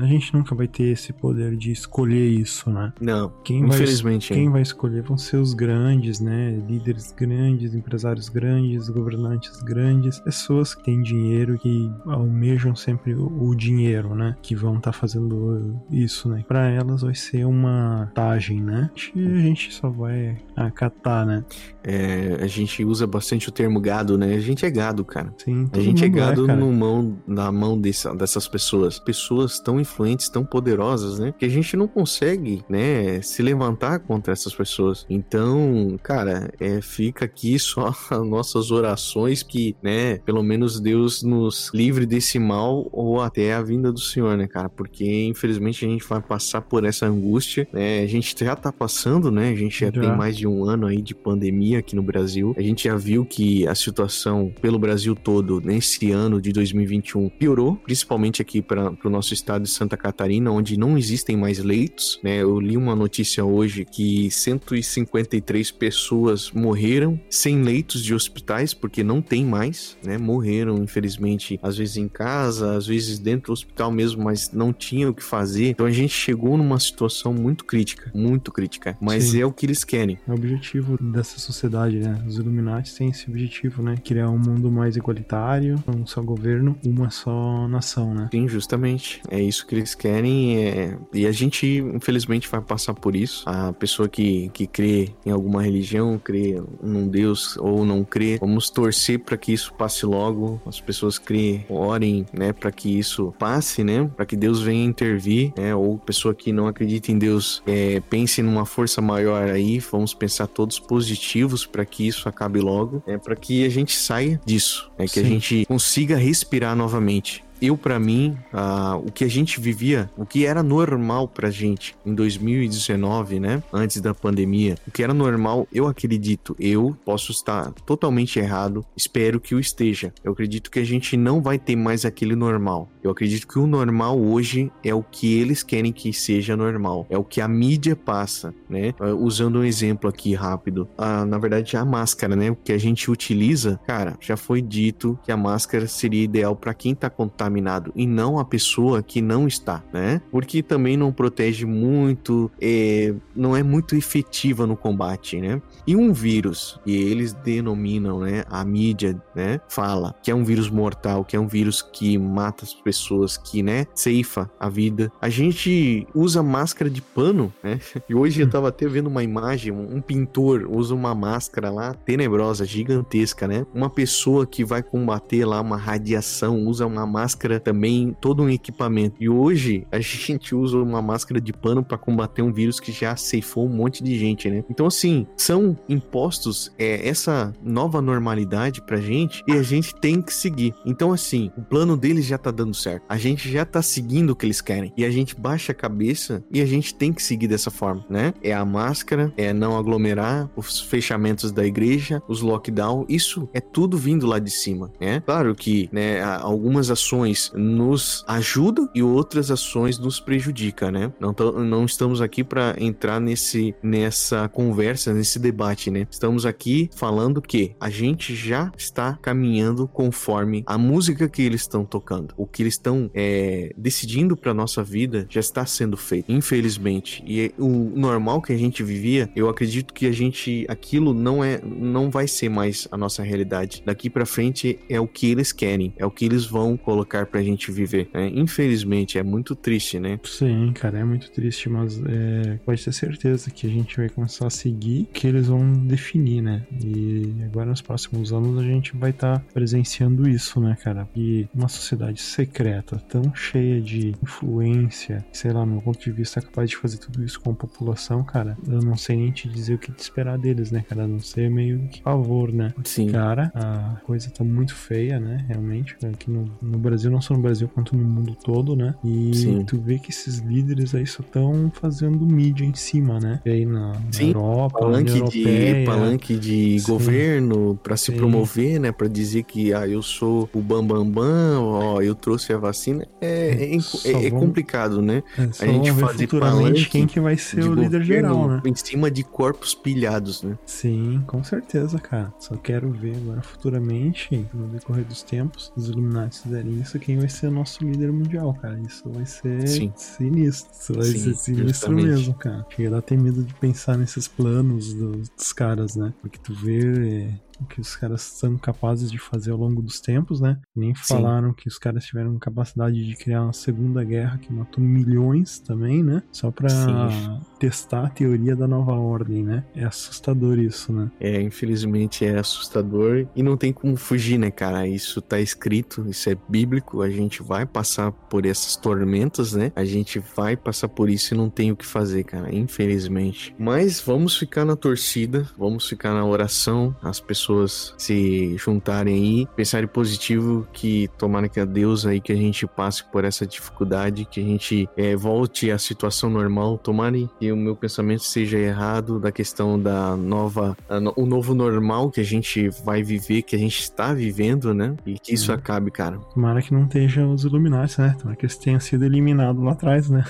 a gente nunca vai ter esse poder de escolher isso, né? Não, quem infelizmente. Vai, quem vai escolher vão ser os grandes, né? Líderes grandes, empresários grandes, governantes grandes, pessoas que têm dinheiro, que almejam sejam sempre o, dinheiro, né? Que vão estar tá fazendo isso, né? Para elas vai ser uma vantagem, né? A gente só vai acatar, né? É, a gente usa bastante o termo gado, né? A gente é gado, cara. Sim, a gente é, é gado é, no mão, na mão dessa, dessas pessoas. Pessoas tão influentes, tão poderosas, né? Que a gente não consegue, né? Se levantar contra essas pessoas. Então, cara, é, fica aqui só as nossas orações que, né? Pelo menos Deus nos livre desse mal ou até a vinda do Senhor, né, cara? Porque infelizmente a gente vai passar por essa angústia, né? A gente já tá passando, né? A gente já, já. tem mais de um ano aí de pandemia aqui no Brasil. A gente já viu que a situação pelo Brasil todo nesse ano de 2021 piorou, principalmente aqui para o nosso estado de Santa Catarina, onde não existem mais leitos, né? Eu li uma notícia hoje que 153 pessoas morreram sem leitos de hospitais porque não tem mais, né? Morreram, infelizmente, às vezes em casa casa, às vezes dentro do hospital mesmo, mas não tinha o que fazer. Então a gente chegou numa situação muito crítica, muito crítica. Mas Sim. é o que eles querem. É o objetivo dessa sociedade, né? Os Illuminati têm esse objetivo, né? Criar um mundo mais igualitário, um só governo, uma só nação, né? Sim, justamente. É isso que eles querem. É... E a gente, infelizmente, vai passar por isso. A pessoa que, que crê em alguma religião, crê num Deus ou não crê, vamos torcer para que isso passe logo. As pessoas crê, orem orem, né, para que isso passe, né, para que Deus venha intervir, né, ou pessoa que não acredita em Deus é, pense numa força maior aí, vamos pensar todos positivos para que isso acabe logo, é para que a gente saia disso, é que Sim. a gente consiga respirar novamente eu para mim, uh, o que a gente vivia, o que era normal pra gente em 2019, né, antes da pandemia, o que era normal, eu acredito, eu posso estar totalmente errado, espero que o esteja. Eu acredito que a gente não vai ter mais aquele normal. Eu acredito que o normal hoje é o que eles querem que seja normal, é o que a mídia passa, né? Uh, usando um exemplo aqui rápido, uh, na verdade a máscara, né, o que a gente utiliza, cara, já foi dito que a máscara seria ideal para quem tá contaminado contaminado e não a pessoa que não está, né? Porque também não protege muito, é, não é muito efetiva no combate, né? E um vírus, e eles denominam, né? A mídia, né? Fala que é um vírus mortal, que é um vírus que mata as pessoas, que, né? Ceifa a vida. A gente usa máscara de pano, né? E hoje eu tava até vendo uma imagem, um pintor usa uma máscara lá tenebrosa, gigantesca, né? Uma pessoa que vai combater lá uma radiação usa uma máscara máscara também, todo um equipamento. E hoje a gente usa uma máscara de pano para combater um vírus que já ceifou um monte de gente, né? Então, assim, são impostos é, essa nova normalidade pra gente e a gente tem que seguir. Então, assim, o plano deles já tá dando certo. A gente já tá seguindo o que eles querem. E a gente baixa a cabeça e a gente tem que seguir dessa forma, né? É a máscara, é não aglomerar, os fechamentos da igreja, os lockdown, isso é tudo vindo lá de cima, né? Claro que, né, algumas ações ações nos ajudam e outras ações nos prejudicam, né? Não, não estamos aqui para entrar nesse, nessa conversa, nesse debate, né? Estamos aqui falando que a gente já está caminhando conforme a música que eles estão tocando. O que eles estão é, decidindo para nossa vida já está sendo feito, infelizmente. E o normal que a gente vivia, eu acredito que a gente, aquilo não é, não vai ser mais a nossa realidade. Daqui para frente é o que eles querem, é o que eles vão colocar lugar pra gente viver. Né? Infelizmente, é muito triste, né? Sim, cara, é muito triste, mas é, pode ter certeza que a gente vai começar a seguir que eles vão definir, né? E agora nos próximos anos a gente vai estar tá presenciando isso, né, cara? E uma sociedade secreta, tão cheia de influência, sei lá, no meu ponto de vista, é capaz de fazer tudo isso com a população, cara, eu não sei nem te dizer o que te esperar deles, né, cara? A não ser meio que favor, né? Sim. Cara, a coisa tá muito feia, né? Realmente, aqui no, no Brasil não só no Brasil quanto no mundo todo, né? E Sim. tu vê que esses líderes aí só estão fazendo mídia em cima, né? E aí na, na Sim, Europa, palanque na de palanque de Sim. governo para se promover, né? Para dizer que ah, eu sou o bambambam, bam, bam, ó, eu trouxe a vacina. É, é, é, é complicado, né? É, a gente fazer palanque quem que vai ser o líder geral, né? Em cima de corpos pilhados, né? Sim, com certeza, cara. Só quero ver agora futuramente, no decorrer dos tempos, os Illuminati fizerem isso, quem vai ser o nosso líder mundial, cara. Isso vai ser Sim. sinistro. Isso vai Sim, ser sinistro justamente. mesmo, cara. Chega a ter medo de pensar nesses planos dos, dos caras, né? Porque tu vê o que os caras são capazes de fazer ao longo dos tempos, né? Nem falaram Sim. que os caras tiveram capacidade de criar uma segunda guerra que matou milhões também, né? Só pra Sim. testar a teoria da nova ordem, né? É assustador isso, né? É, infelizmente é assustador e não tem como fugir, né, cara? Isso tá escrito, isso é bíblico, a gente vai passar por essas tormentas, né? A gente vai passar por isso e não tem o que fazer, cara, infelizmente. Mas vamos ficar na torcida, vamos ficar na oração, as pessoas pessoas se juntarem aí, pensarem positivo, que tomara que a Deus aí que a gente passe por essa dificuldade, que a gente é, volte à situação normal, tomara que o meu pensamento seja errado da questão da nova, o novo normal que a gente vai viver, que a gente está vivendo, né? E que isso uhum. acabe, cara. Tomara que não esteja os Illuminati, né? Tomara que eles tenham sido eliminados lá atrás, né?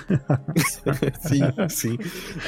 sim, sim.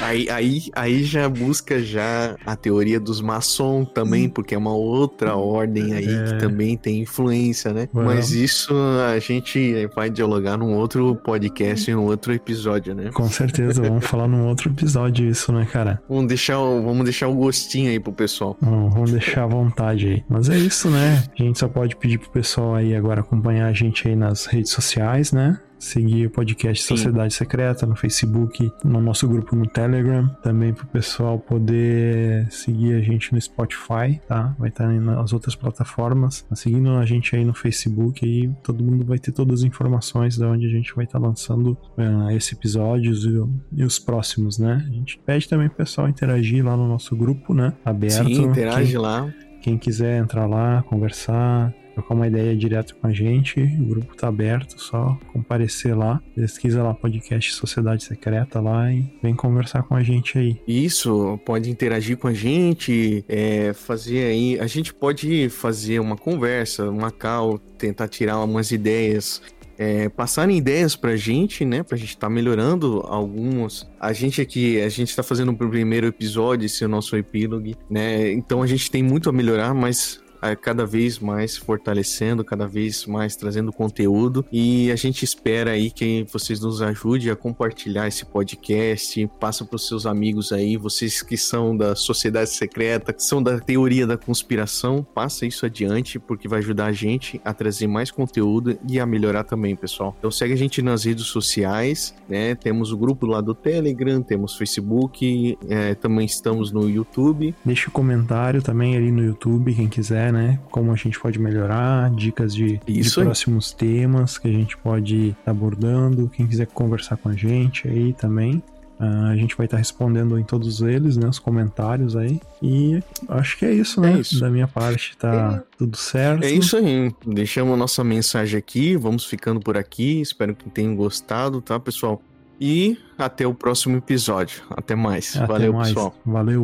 Aí, aí, aí já busca já a teoria dos maçom também, porque é uma outra ordem aí é. que também tem influência, né? Well. Mas isso a gente vai dialogar num outro podcast, em um outro episódio, né? Com certeza, vamos falar num outro episódio isso, né, cara? Vamos deixar, vamos deixar o gostinho aí pro pessoal. Vamos deixar à vontade aí. Mas é isso, né? A gente só pode pedir pro pessoal aí agora acompanhar a gente aí nas redes sociais, né? Seguir o podcast Sim. Sociedade Secreta no Facebook, no nosso grupo no Telegram, também pro pessoal poder seguir a gente no Spotify, tá? Vai estar nas outras plataformas, Tá seguindo a gente aí no Facebook aí todo mundo vai ter todas as informações de onde a gente vai estar lançando uh, esse episódio e, e, os próximos, né? A gente pede também pro pessoal interagir lá no nosso grupo, né? Aberto. Sim, interage quem, lá. Quem quiser entrar lá, conversar, trocar uma ideia direto com a gente. O grupo tá aberto, só comparecer lá. Pesquisa lá podcast Sociedade Secreta lá e vem conversar com a gente aí. Isso, pode interagir com a gente, é, fazer aí. A gente pode fazer uma conversa, uma call, tentar tirar umas ideias. É, passarem ideias pra gente, né? Pra gente estar tá melhorando algumas. A gente aqui, a gente tá fazendo o primeiro episódio, esse é o nosso epílogo, né? Então a gente tem muito a melhorar, mas cada vez mais fortalecendo, cada vez mais trazendo conteúdo. E a gente espera aí que vocês nos ajudem a compartilhar esse podcast, passa para os seus amigos aí, vocês que são da sociedade secreta, que são da teoria da conspiração, passa isso adiante, porque vai ajudar a gente a trazer mais conteúdo e a melhorar também, pessoal. Então segue a gente nas redes sociais, né? Temos o grupo lá do Telegram, temos Facebook, é, também estamos no YouTube. Deixa o um comentário também ali no YouTube, quem quiser, né? Como a gente pode melhorar, dicas de, de próximos temas que a gente pode estar abordando. Quem quiser conversar com a gente aí também. Uh, a gente vai estar respondendo em todos eles, né? Os comentários aí. E acho que é isso, né? É isso. Da minha parte, tá é. tudo certo. É isso aí. Deixamos nossa mensagem aqui. Vamos ficando por aqui. Espero que tenham gostado, tá, pessoal? E até o próximo episódio. Até mais. Até Valeu, mais. pessoal. Valeu.